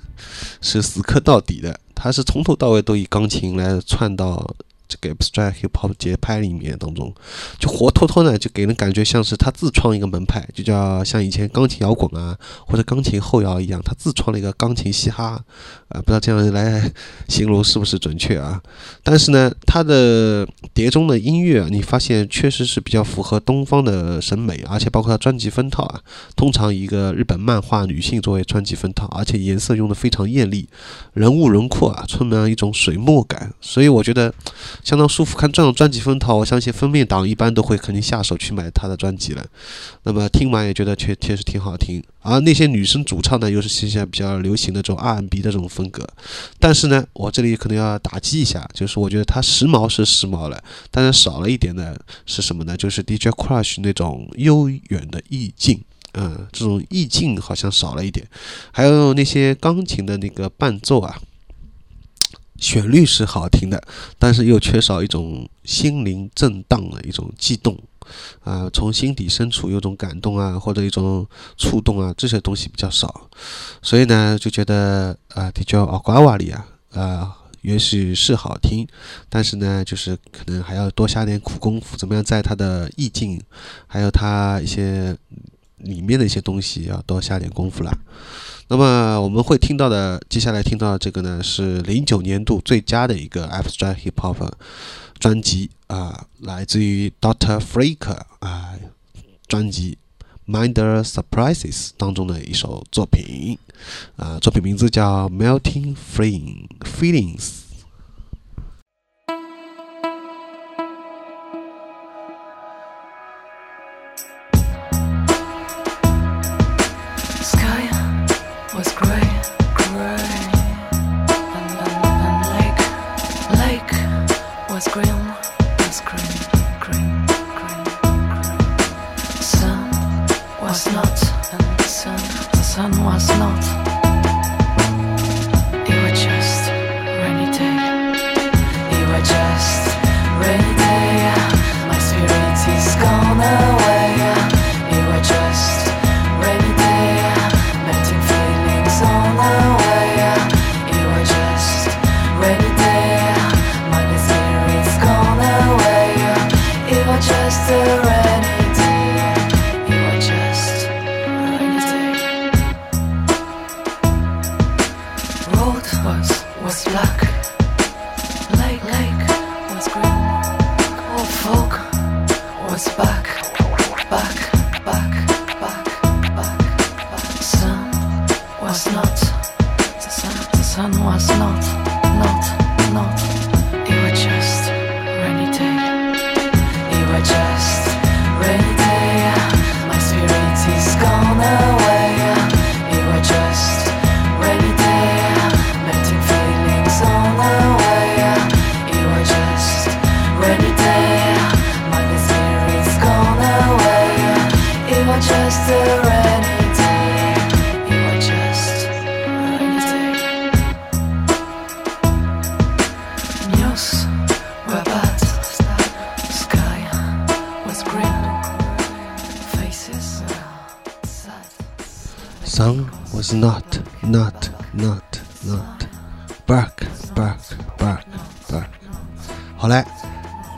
是死磕到底的，他是从头到尾都以钢琴来串到。这个 abstract hip hop 节拍里面当中，就活脱脱呢，就给人感觉像是他自创一个门派，就叫像以前钢琴摇滚啊，或者钢琴后摇一样，他自创了一个钢琴嘻哈，啊，不知道这样来形容是不是准确啊？但是呢，他的碟中的音乐，你发现确实是比较符合东方的审美，而且包括他专辑封套啊，通常一个日本漫画女性作为专辑封套，而且颜色用的非常艳丽，人物轮廓啊，充满一种水墨感，所以我觉得。相当舒服，看这种专辑封套，我相信封面党一般都会肯定下手去买他的专辑了。那么听完也觉得确确实挺好听，而那些女生主唱呢，又是现在比较流行的这种 R&B 的这种风格。但是呢，我这里可能要打击一下，就是我觉得它时髦是时髦了，但是少了一点的是什么呢？就是 DJ Crush 那种悠远的意境，嗯，这种意境好像少了一点。还有那些钢琴的那个伴奏啊。旋律是好听的，但是又缺少一种心灵震荡的一种悸动，啊，从心底深处有种感动啊，或者一种触动啊，这些东西比较少，所以呢，就觉得啊，比较奥瓜瓦里啊，啊，也许是好听，但是呢，就是可能还要多下点苦功夫，怎么样，在它的意境，还有它一些里面的一些东西，要多下点功夫了。那么我们会听到的，接下来听到的这个呢，是零九年度最佳的一个 abstract hip hop 专辑啊，来自于 Doctor Freak 啊专辑 Minder Surprises 当中的一首作品啊，作品名字叫 Melting Flame Feelings。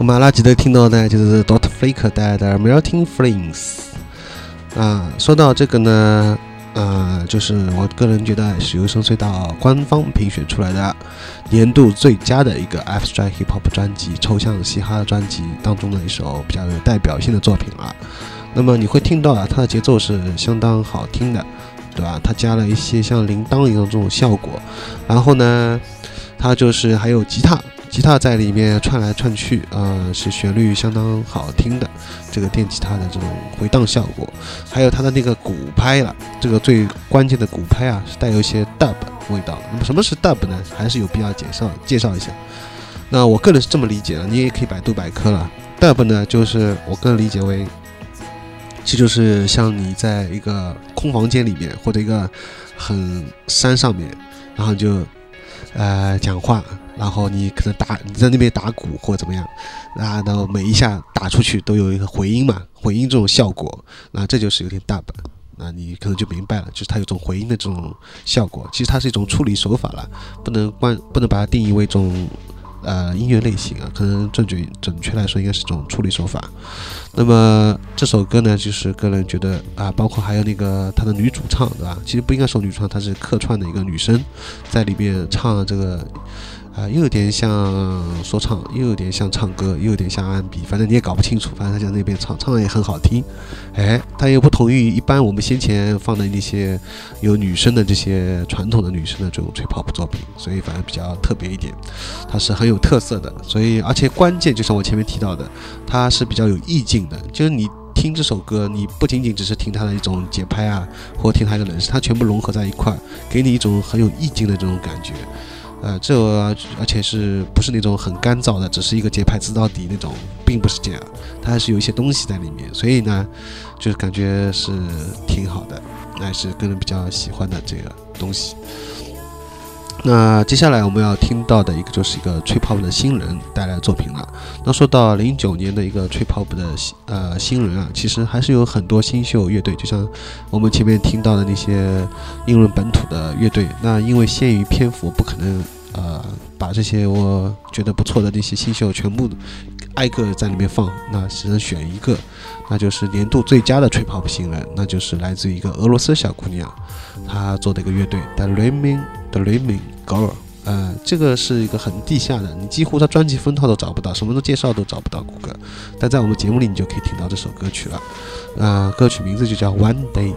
那么阿拉记得听到呢，就是 Dot Flick 带来的 Melting Flames。啊，说到这个呢，呃，就是我个人觉得是由深隧道官方评选出来的年度最佳的一个 Abstract Hip Hop 专辑、抽象嘻哈专辑当中的一首比较有代表性的作品啊。那么你会听到啊，它的节奏是相当好听的。对吧？它加了一些像铃铛一样这种效果，然后呢，它就是还有吉他，吉他在里面串来串去，呃，是旋律相当好听的这个电吉他的这种回荡效果，还有它的那个鼓拍了，这个最关键的鼓拍啊，是带有一些 dub 味道。那么什么是 dub 呢？还是有必要介绍介绍一下。那我个人是这么理解的，你也可以百度百科了。dub 呢，就是我个人理解为其实就是像你在一个空房间里面，或者一个很山上面，然后就呃讲话，然后你可能打你在那边打鼓或怎么样，然后每一下打出去都有一个回音嘛，回音这种效果，那这就是有点大本。那你可能就明白了，就是它有种回音的这种效果，其实它是一种处理手法了，不能关不能把它定义为一种呃音乐类型啊，可能正准准确来说应该是一种处理手法。那么这首歌呢，就是个人觉得啊，包括还有那个他的女主唱，对吧？其实不应该说女主唱，她是客串的一个女生，在里面唱这个。啊，又有点像说唱，又有点像唱歌，又有点像 R&B，反正你也搞不清楚。反正他在那边唱，唱的也很好听。哎，它又不同于一般我们先前放的那些有女生的这些传统的女生的这种吹泡泡作品，所以反正比较特别一点。它是很有特色的，所以而且关键就像我前面提到的，它是比较有意境的。就是你听这首歌，你不仅仅只是听它的一种节拍啊，或听它的人声，它全部融合在一块，给你一种很有意境的这种感觉。呃，这而且是不是那种很干燥的，只是一个节拍子到底那种，并不是这样，它还是有一些东西在里面，所以呢，就是感觉是挺好的，那是个人比较喜欢的这个东西。那接下来我们要听到的一个就是一个吹 pop 的新人带来的作品了。那说到零九年的一个吹 pop 的呃新人啊，其实还是有很多新秀乐队，就像我们前面听到的那些英伦本土的乐队。那因为限于篇幅，不可能呃把这些我觉得不错的那些新秀全部挨个在里面放，那只能选一个，那就是年度最佳的吹 pop 新人，那就是来自一个俄罗斯小姑娘，她做的一个乐队 The Dreaming The Rhyming Girl，呃，这个是一个很地下的，你几乎他专辑封套都找不到，什么都介绍都找不到谷歌，但在我们节目里你就可以听到这首歌曲了，啊，歌曲名字就叫 One Day。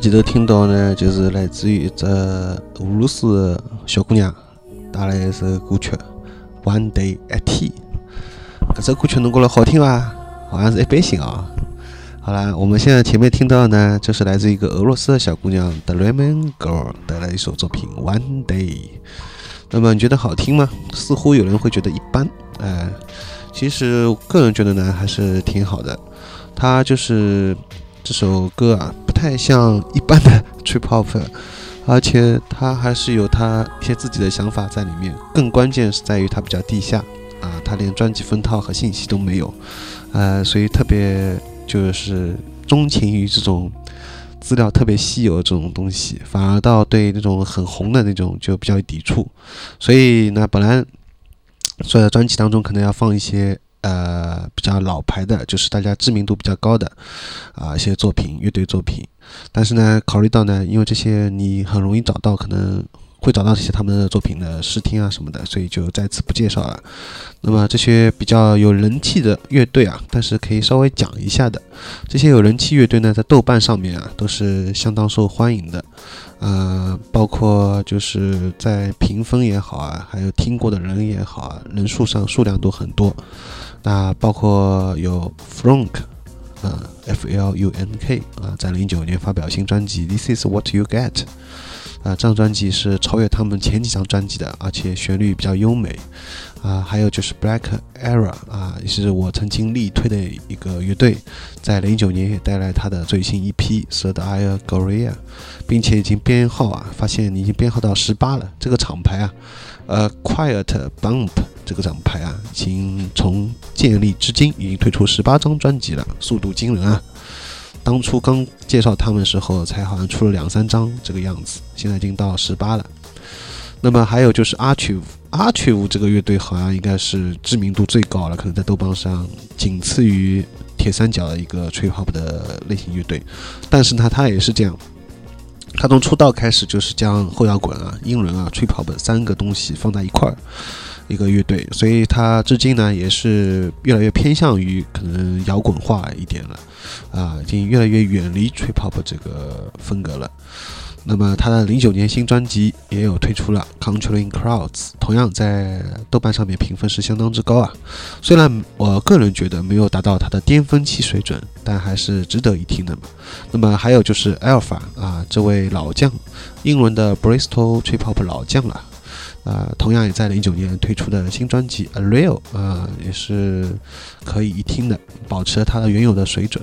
前头听到呢，就是来自于一只俄罗斯小姑娘带来一首歌曲《One Day at Tea》。搿首歌曲侬觉着好听伐？好像是一般性啊。好了，我们现在前面听到呢，就是来自一个俄罗斯的小姑娘 The Lemon Girl 带来一首作品《One Day》。那么你觉得好听吗？似乎有人会觉得一般，哎，其实个人觉得呢，还是挺好的。它就是这首歌啊，不太像一般的 trip hop，*laughs* 而且它还是有它一些自己的想法在里面。更关键是在于它比较地下啊，它连专辑封套和信息都没有，呃，所以特别就是钟情于这种。资料特别稀有的这种东西，反而到对那种很红的那种就比较抵触，所以呢，本来所有的专辑当中可能要放一些呃比较老牌的，就是大家知名度比较高的啊一些作品，乐队作品，但是呢，考虑到呢，因为这些你很容易找到，可能。会找到这些他们的作品的试听啊什么的，所以就再次不介绍了。那么这些比较有人气的乐队啊，但是可以稍微讲一下的，这些有人气乐队呢，在豆瓣上面啊都是相当受欢迎的，呃，包括就是在评分也好啊，还有听过的人也好啊，人数上数量都很多。那包括有 Flunk，呃，F L U N K 啊，在零九年发表新专辑《This Is What You Get》。啊，这张专辑是超越他们前几张专辑的，而且旋律比较优美。啊，还有就是 Black Era 啊，也是我曾经力推的一个乐队，在零九年也带来他的最新一批《Third Eye Gloria》，并且已经编号啊，发现已经编号到十八了。这个厂牌啊，呃，Quiet Bump 这个厂牌啊，已经从建立至今已经推出十八张专辑了，速度惊人啊！当初刚介绍他们的时候，才好像出了两三张这个样子，现在已经到十八了。那么还有就是 Archive，Archive 这个乐队好像应该是知名度最高了，可能在豆瓣上仅次于铁三角的一个 trip hop 的类型乐队。但是呢，他也是这样，他从出道开始就是将后摇滚啊、英伦啊、吹泡泡三个东西放在一块儿。一个乐队，所以他至今呢也是越来越偏向于可能摇滚化一点了，啊，已经越来越远离吹泡泡这个风格了。那么他的零九年新专辑也有推出了《Controlling Crowds》，同样在豆瓣上面评分是相当之高啊。虽然我个人觉得没有达到他的巅峰期水准，但还是值得一听的嘛。那么还有就是 Alpha 啊，这位老将，英伦的 Bristol trip hop 老将了。啊，同样也在零九年推出的新专辑《A Real》啊，也是可以一听的，保持了它的原有的水准。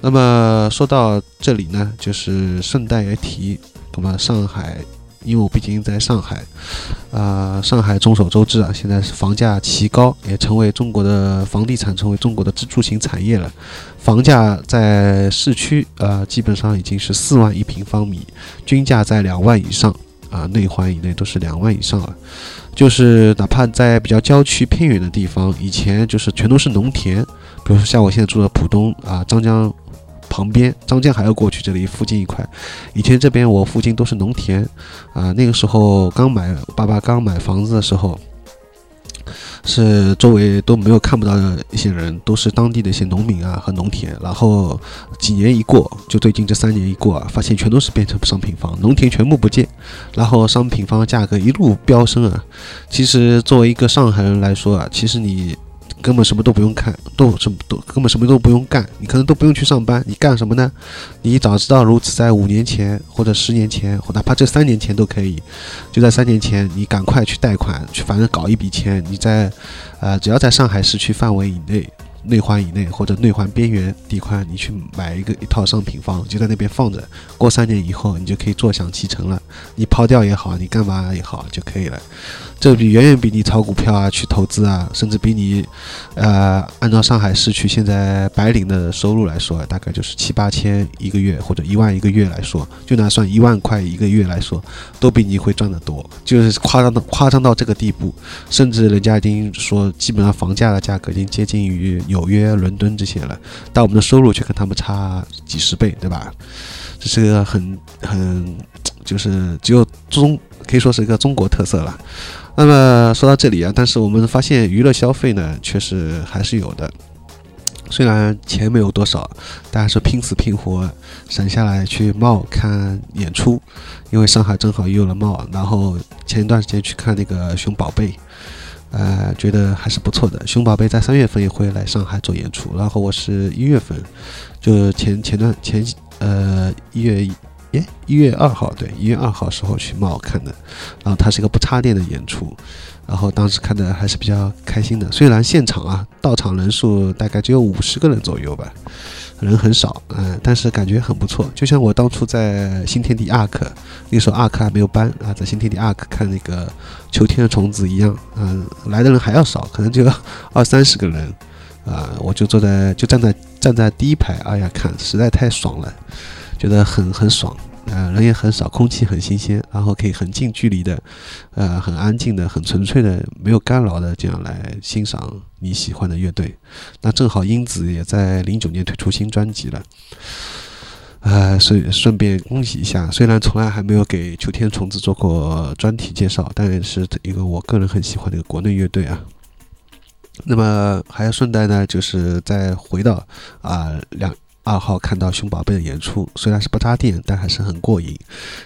那么说到这里呢，就是顺带一提，那么上海，因为我毕竟在上海，啊，上海众所周知啊，现在是房价奇高，也成为中国的房地产成为中国的支柱型产业了。房价在市区啊，基本上已经是四万一平方米，均价在两万以上。啊，内环以内都是两万以上了，就是哪怕在比较郊区偏远的地方，以前就是全都是农田，比如说像我现在住的浦东啊，张江旁边，张江还要过去这里附近一块，以前这边我附近都是农田啊，那个时候刚买，爸爸刚买房子的时候。是周围都没有看不到的一些人，都是当地的一些农民啊和农田。然后几年一过，就最近这三年一过啊，发现全都是变成商品房，农田全部不见，然后商品房价格一路飙升啊。其实作为一个上海人来说啊，其实你。根本什么都不用看，都什么都根本什么都不用干，你可能都不用去上班，你干什么呢？你早知道如此，在五年前或者十年前，或哪怕这三年前都可以，就在三年前，你赶快去贷款，去反正搞一笔钱，你在，呃，只要在上海市区范围以内。内环以内或者内环边缘地块，你去买一个一套商品房，就在那边放着。过三年以后，你就可以坐享其成了。你抛掉也好，你干嘛也好就可以了。这比远远比你炒股票啊、去投资啊，甚至比你，呃，按照上海市区现在白领的收入来说，大概就是七八千一个月或者一万一个月来说，就拿算一万块一个月来说，都比你会赚得多。就是夸张到夸张到这个地步，甚至人家已经说，基本上房价的价格已经接近于纽约、伦敦这些了，但我们的收入却跟他们差几十倍，对吧？这是个很很，就是只有中可以说是一个中国特色了。那么说到这里啊，但是我们发现娱乐消费呢，确实还是有的。虽然钱没有多少，但是拼死拼活省下来去茂看演出，因为上海正好也有了茂。然后前一段时间去看那个熊宝贝，呃，觉得还是不错的。熊宝贝在三月份也会来上海做演出，然后我是一月份，就前前段前呃一月耶一月二号对一月二号时候去茂看的，然后它是一个不插电的演出。然后当时看的还是比较开心的，虽然现场啊到场人数大概只有五十个人左右吧，人很少，嗯，但是感觉很不错。就像我当初在新天地 ARK，那时候 ARK 还没有搬啊，在新天地 ARK 看那个秋天的虫子一样，嗯，来的人还要少，可能就 *laughs* 二三十个人，啊，我就坐在就站在站在第一排，哎呀，看实在太爽了，觉得很很爽。呃，人也很少，空气很新鲜，然后可以很近距离的，呃，很安静的、很纯粹的、没有干扰的这样来欣赏你喜欢的乐队。那正好英子也在零九年推出新专辑了，呃，所以顺便恭喜一下。虽然从来还没有给秋天虫子做过专题介绍，但是一个我个人很喜欢的一个国内乐队啊。那么还要顺带呢，就是再回到啊两。二号看到熊宝贝的演出，虽然是不插电，但还是很过瘾，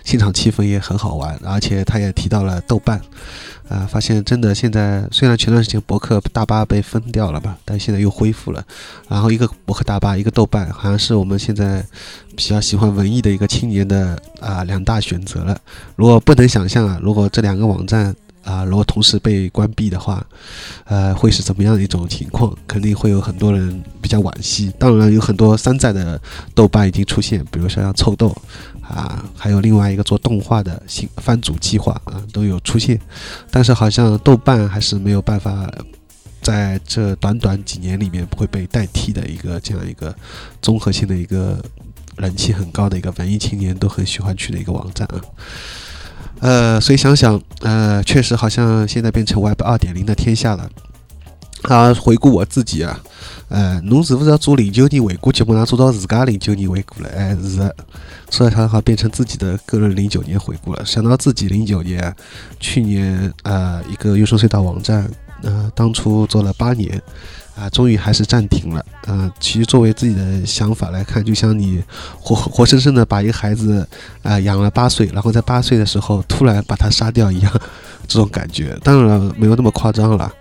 现场气氛也很好玩，而且他也提到了豆瓣，啊，发现真的现在虽然前段时间博客大巴被封掉了吧，但现在又恢复了，然后一个博客大巴，一个豆瓣，好像是我们现在比较喜欢文艺的一个青年的啊两大选择了。如果不能想象啊，如果这两个网站。啊，如果同时被关闭的话，呃，会是怎么样的一种情况？肯定会有很多人比较惋惜。当然，有很多山寨的豆瓣已经出现，比如说像臭豆啊，还有另外一个做动画的新番组计划啊，都有出现。但是好像豆瓣还是没有办法在这短短几年里面不会被代替的一个这样一个综合性的一个人气很高的一个文艺青年都很喜欢去的一个网站啊。呃，所以想想，呃，确实好像现在变成 Web 二点零的天下了。啊，回顾我自己啊，呃，侬是不是要做零九年回顾节目，然后做到自家零九年回顾了？哎，是，所以它好变成自己的个人零九年回顾了。想到自己零九年，去年呃，一个优胜隧道网站，呃，当初做了八年。啊，终于还是暂停了。嗯，其实作为自己的想法来看，就像你活活生生的把一个孩子啊养了八岁，然后在八岁的时候突然把他杀掉一样，*laughs* 这种感觉。当然没有那么夸张了。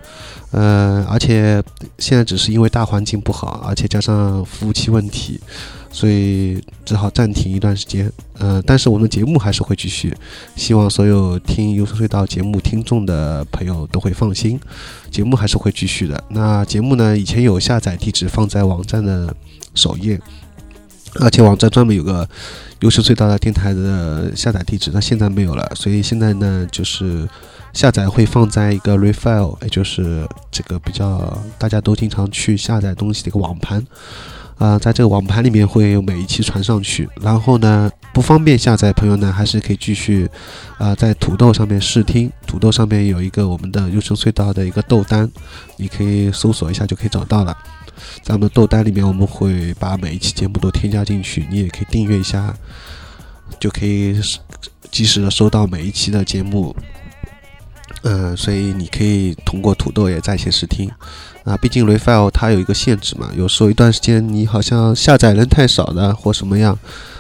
嗯，而且现在只是因为大环境不好，而且加上服务器问题。所以只好暂停一段时间，嗯，但是我们的节目还是会继续。希望所有听《优声隧道》节目听众的朋友都会放心，节目还是会继续的。那节目呢，以前有下载地址放在网站的首页，而且网站专门有个《优声隧道》的电台的下载地址，那现在没有了。所以现在呢，就是下载会放在一个 Refile，也就是这个比较大家都经常去下载东西的一个网盘。啊，在这个网盘里面会有每一期传上去，然后呢，不方便下载朋友呢，还是可以继续，啊，在土豆上面试听。土豆上面有一个我们的优声隧道的一个豆单，你可以搜索一下就可以找到了。在我们的豆单里面，我们会把每一期节目都添加进去，你也可以订阅一下，就可以及时的收到每一期的节目。嗯，所以你可以通过土豆也在线试听。啊，毕竟 Refile 它有一个限制嘛，有时候一段时间你好像下载人太少的或什么样，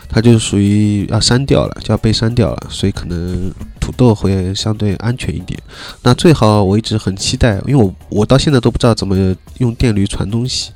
它就属于要删掉了，就要被删掉了，所以可能土豆会相对安全一点。那最好我一直很期待，因为我我到现在都不知道怎么用电驴传东西。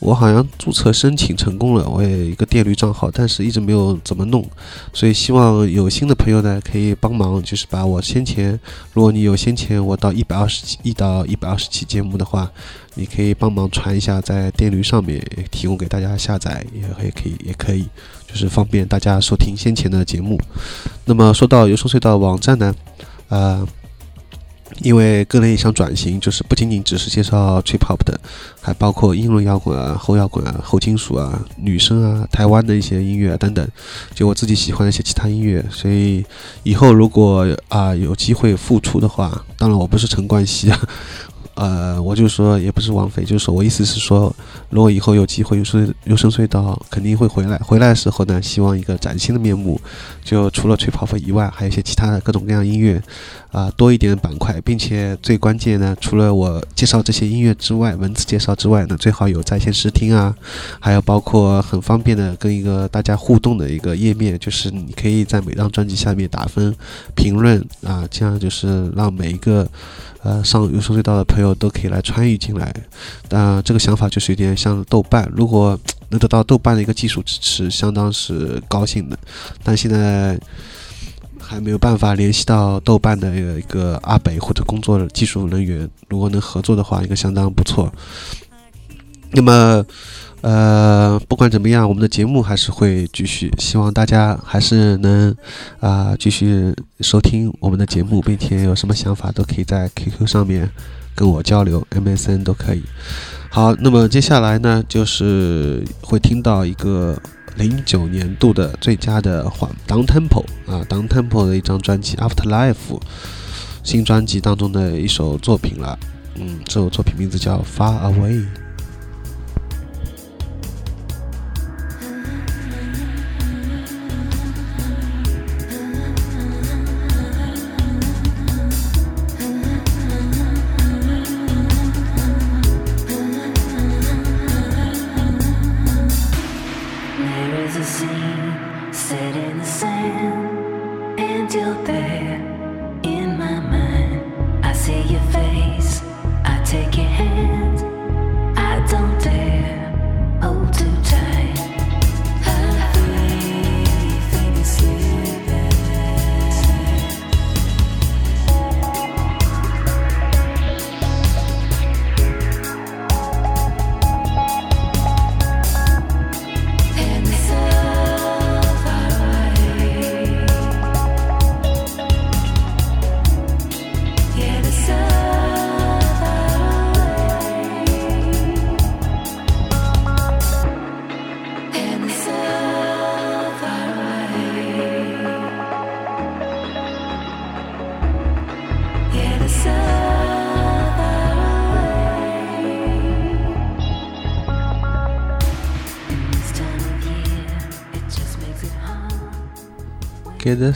我好像注册申请成功了，我也一个电驴账号，但是一直没有怎么弄，所以希望有新的朋友呢可以帮忙，就是把我先前，如果你有先前我到一百二十期一到一百二十期节目的话，你可以帮忙传一下，在电驴上面提供给大家下载，也也可以也可以，就是方便大家收听先前的节目。那么说到游声隧道网站呢，呃。因为个人也想转型，就是不仅仅只是介绍 trip hop 的，还包括英伦摇滚啊、后摇滚啊、后金属啊、女生啊、台湾的一些音乐啊等等，就我自己喜欢的一些其他音乐。所以以后如果啊有机会复出的话，当然我不是陈冠希啊，呃，我就说也不是枉费，就是说我意思是说，如果以后有机会有声有声隧道肯定会回来，回来的时候呢，希望一个崭新的面目，就除了吹泡泡以外，还有一些其他的各种各样音乐，啊，多一点板块，并且最关键呢，除了我介绍这些音乐之外，文字介绍之外呢，最好有在线试听啊，还有包括很方便的跟一个大家互动的一个页面，就是你可以在每张专辑下面打分、评论啊，这样就是让每一个。呃，上有声隧道的朋友都可以来参与进来，但这个想法就是有点像豆瓣，如果能得到豆瓣的一个技术支持，相当是高兴的。但现在还没有办法联系到豆瓣的一个阿北或者工作技术人员，如果能合作的话，应该相当不错。那么。呃，不管怎么样，我们的节目还是会继续，希望大家还是能啊继续收听我们的节目，并且有什么想法都可以在 QQ 上面跟我交流，MSN 都可以。好，那么接下来呢，就是会听到一个零九年度的最佳的缓 Down Tempo 啊，Down Tempo 的一张专辑 Afterlife 新专辑当中的一首作品了。嗯，这首作品名字叫 Far Away。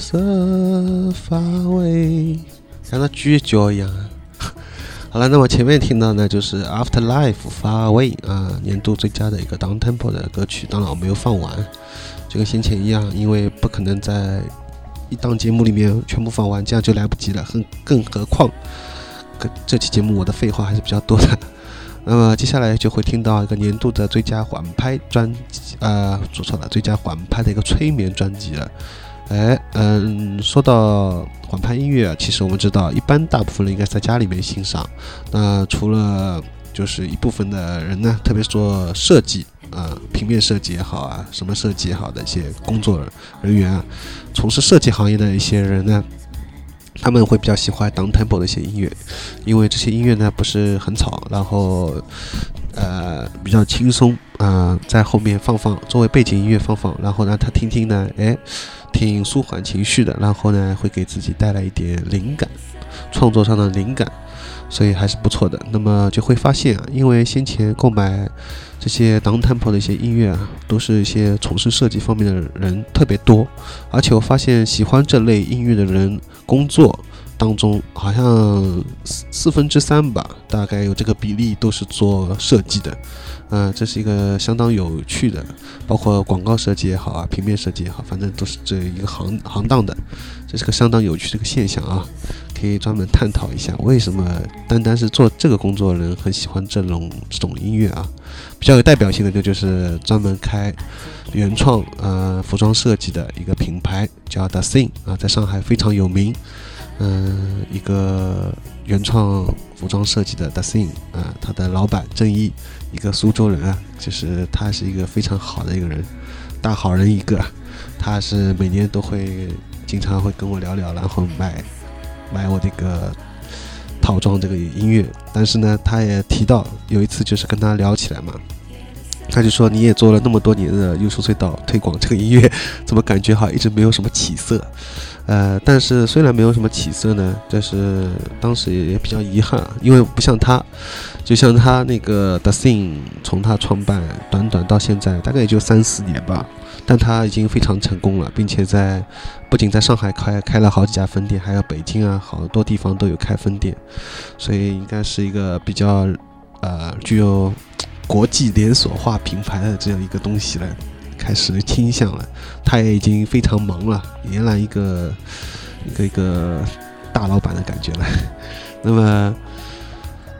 Get so far away，像那咀嚼一样。*laughs* 好了，那么前面听到呢，就是 Afterlife Far Away 啊，年度最佳的一个 Down Tempo 的歌曲。当然我没有放完，就跟先前一样，因为不可能在一档节目里面全部放完，这样就来不及了。更更何况，这期节目我的废话还是比较多的。*laughs* 那么接下来就会听到一个年度的最佳缓拍专辑，呃，说错了，最佳缓拍的一个催眠专辑了。哎，嗯，说到缓拍音乐，其实我们知道，一般大部分人应该在家里面欣赏。那除了就是一部分的人呢，特别是做设计啊，平面设计也好啊，什么设计也好的一些工作人员啊，从事设计行业的一些人呢，他们会比较喜欢 down tempo 的一些音乐，因为这些音乐呢不是很吵，然后呃比较轻松啊，在后面放放作为背景音乐放放，然后让他听听呢，哎。挺舒缓情绪的，然后呢，会给自己带来一点灵感，创作上的灵感，所以还是不错的。那么就会发现啊，因为先前购买这些 down tempo 的一些音乐啊，都是一些从事设计方面的人特别多，而且我发现喜欢这类音乐的人，工作当中好像四四分之三吧，大概有这个比例都是做设计的。嗯，这是一个相当有趣的，包括广告设计也好啊，平面设计也好，反正都是这一个行行当的，这是个相当有趣的一个现象啊，可以专门探讨一下为什么单单是做这个工作的人很喜欢这种这种音乐啊。比较有代表性的就就是专门开原创呃服装设计的一个品牌叫 The Thing 啊，在上海非常有名。嗯，一个原创服装设计的 The Thing 啊，他的老板郑毅，一个苏州人啊，就是他是一个非常好的一个人，大好人一个。他是每年都会经常会跟我聊聊，然后买买我这个套装这个音乐。但是呢，他也提到有一次就是跟他聊起来嘛，他就说你也做了那么多年的优秀隧道推广这个音乐，怎么感觉好像一直没有什么起色？呃，但是虽然没有什么起色呢，但是当时也比较遗憾，因为不像他，就像他那个 The Sing，从他创办短短到现在大概也就三四年吧，但他已经非常成功了，并且在不仅在上海开开了好几家分店，还有北京啊好多地方都有开分店，所以应该是一个比较呃具有。国际连锁化品牌的这样一个东西了，开始倾向了，他也已经非常忙了，俨然一个一个一个大老板的感觉了。*laughs* 那么，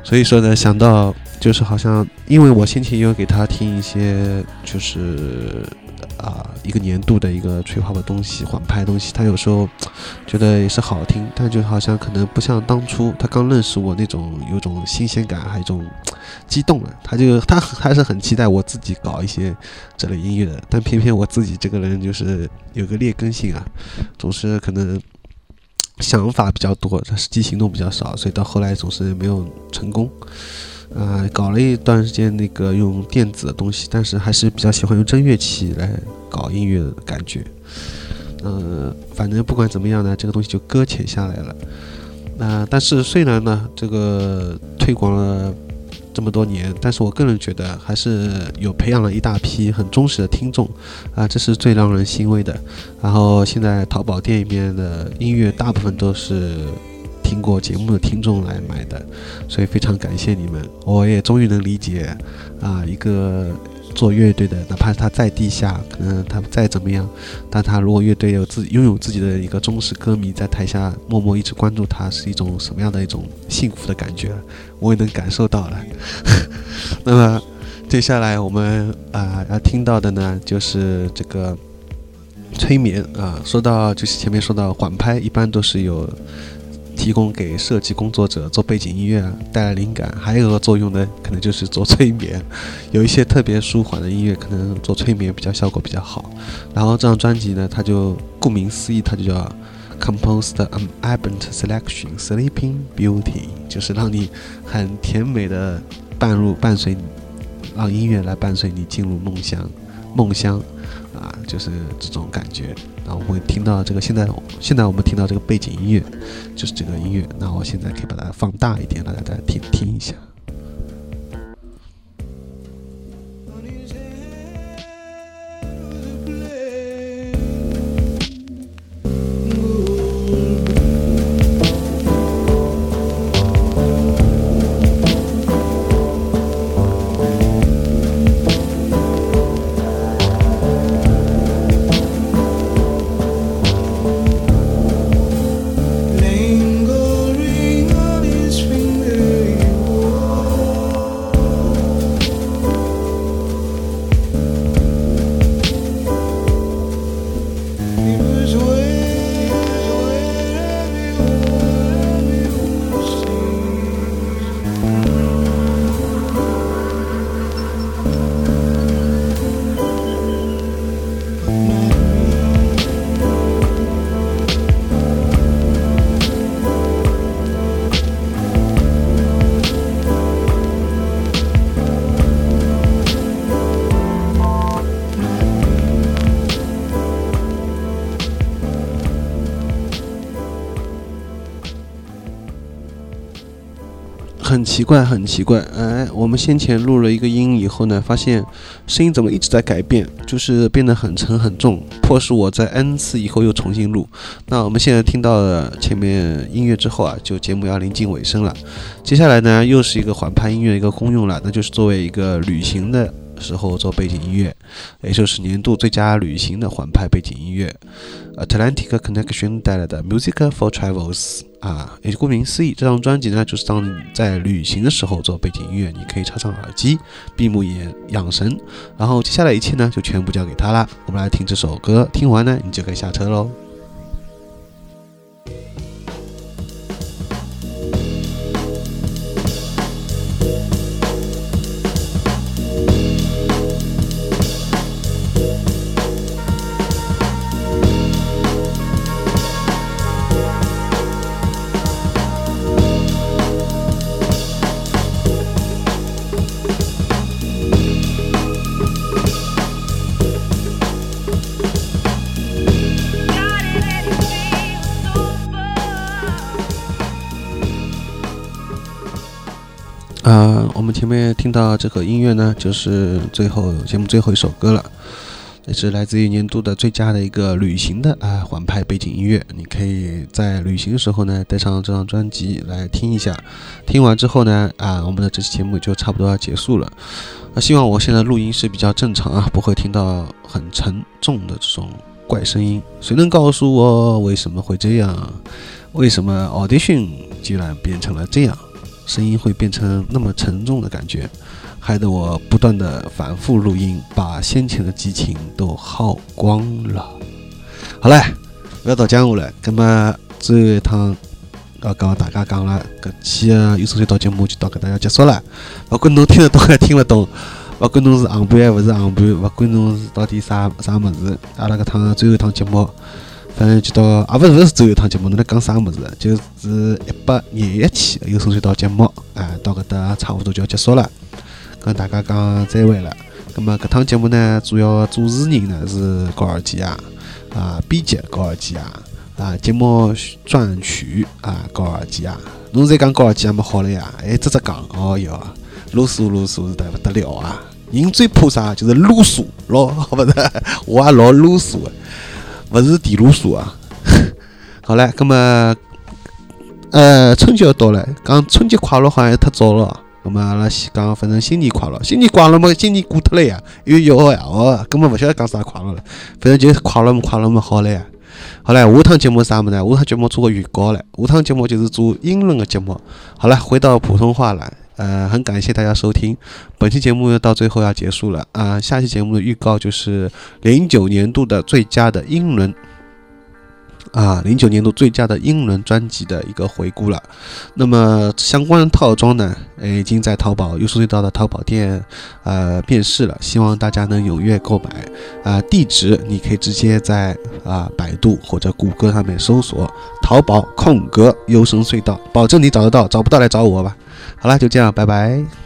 所以说呢，想到就是好像，因为我先前有给他听一些，就是。啊，一个年度的一个吹泡的东西，缓拍东西，他有时候觉得也是好听，但就好像可能不像当初他刚认识我那种有种新鲜感，还有一种激动了。他就 *laughs* 他还是很期待我自己搞一些这类音乐的，但偏偏我自己这个人就是有个劣根性啊，总是可能想法比较多，但实际行动比较少，所以到后来总是没有成功。呃，搞了一段时间那个用电子的东西，但是还是比较喜欢用真乐器来搞音乐的感觉。呃，反正不管怎么样呢，这个东西就搁浅下来了。那但是虽然呢，这个推广了这么多年，但是我个人觉得还是有培养了一大批很忠实的听众啊，这是最让人欣慰的。然后现在淘宝店里面的音乐大部分都是。听过节目的听众来买的，所以非常感谢你们。我也终于能理解，啊，一个做乐队的，哪怕他再地下，可能他再怎么样，但他如果乐队有自拥有自己的一个忠实歌迷在台下默默一直关注他，是一种什么样的一种幸福的感觉，我也能感受到了。*laughs* 那么接下来我们啊要听到的呢，就是这个催眠啊。说到就是前面说到缓拍，一般都是有。提供给设计工作者做背景音乐，带来灵感。还有个作用呢，可能就是做催眠。有一些特别舒缓的音乐，可能做催眠比较效果比较好。然后这张专辑呢，它就顾名思义，它就叫 Composed an Ambient Selection Sleeping Beauty，就是让你很甜美的伴入伴随你，让音乐来伴随你进入梦乡，梦乡。啊，就是这种感觉。然后我会听到这个，现在现在我们听到这个背景音乐，就是这个音乐。那我现在可以把它放大一点，让大家听听一下。怪，很奇怪，哎，我们先前录了一个音以后呢，发现声音怎么一直在改变，就是变得很沉很重，迫使我在 n 次以后又重新录。那我们现在听到了前面音乐之后啊，就节目要临近尾声了。接下来呢，又是一个缓拍音乐一个功用了，那就是作为一个旅行的时候做背景音乐，也就是年度最佳旅行的环拍背景音乐，Atlantic Connection 带来的 Music for Travels。啊，也顾名思义，这张专辑呢，就是当你在旅行的时候做背景音乐，你可以插上耳机，闭目养养神，然后接下来一切呢，就全部交给他啦。我们来听这首歌，听完呢，你就可以下车喽。前面听到这个音乐呢，就是最后节目最后一首歌了，也是来自于年度的最佳的一个旅行的啊环拍背景音乐。你可以在旅行的时候呢，带上这张专辑来听一下。听完之后呢，啊，我们的这期节目就差不多要结束了。那希望我现在录音是比较正常啊，不会听到很沉重的这种怪声音。谁能告诉我为什么会这样？为什么 Audition 居然变成了这样？声音会变成那么沉重的感觉，害得我不断的反复录音，把先前的激情都耗光了。好嘞，不要多讲我了，那么最后一趟要跟大家讲了，搿期的有声隧道节目就到搿搭要结束了。勿管侬听得懂还听勿懂，勿管侬是航班还勿是航班，勿管侬是到底啥啥物事，阿拉搿趟最后一趟节目。反正就到啊，勿是勿是最后一趟节目，侬辣讲啥物事？就是一百廿一期有声隧道节目，啊，到搿搭差勿多就要结束了，跟大家讲再会了。咁么搿趟节目呢，主要主持人呢是高尔基亚，啊，编辑高尔基亚，啊，节目撰曲啊高尔基亚。侬再讲高尔基亚么好了呀，哎，只只讲，哦哟，啰嗦啰嗦是得勿得了啊！人最怕啥？就是啰嗦，老 *laughs* 勿是，我也老啰嗦个。勿是地路锁啊！好嘞，葛么，呃，春节要到了，讲春节快乐好像太早了。葛么阿拉先讲，反正新年快乐，新年快乐么？新年过脱了呀，又一号呀，哦，根本勿晓得讲啥快乐了。反正就是快乐么，快乐么好了呀。好嘞，下趟节目啥么呢？下趟节目做个预告嘞。下趟节目就是做英伦的节目。好了，回到普通话来。呃，很感谢大家收听，本期节目到最后要结束了啊！下期节目的预告就是零九年度的最佳的英伦啊，零九年度最佳的英伦专辑的一个回顾了。那么相关的套装呢，呃已经在淘宝优速隧道的淘宝店呃面世了，希望大家能踊跃购买啊！地址你可以直接在啊百度或者谷歌上面搜索“淘宝空格优声隧道”，保证你找得到，找不到来找我吧。好啦，就这样，拜拜。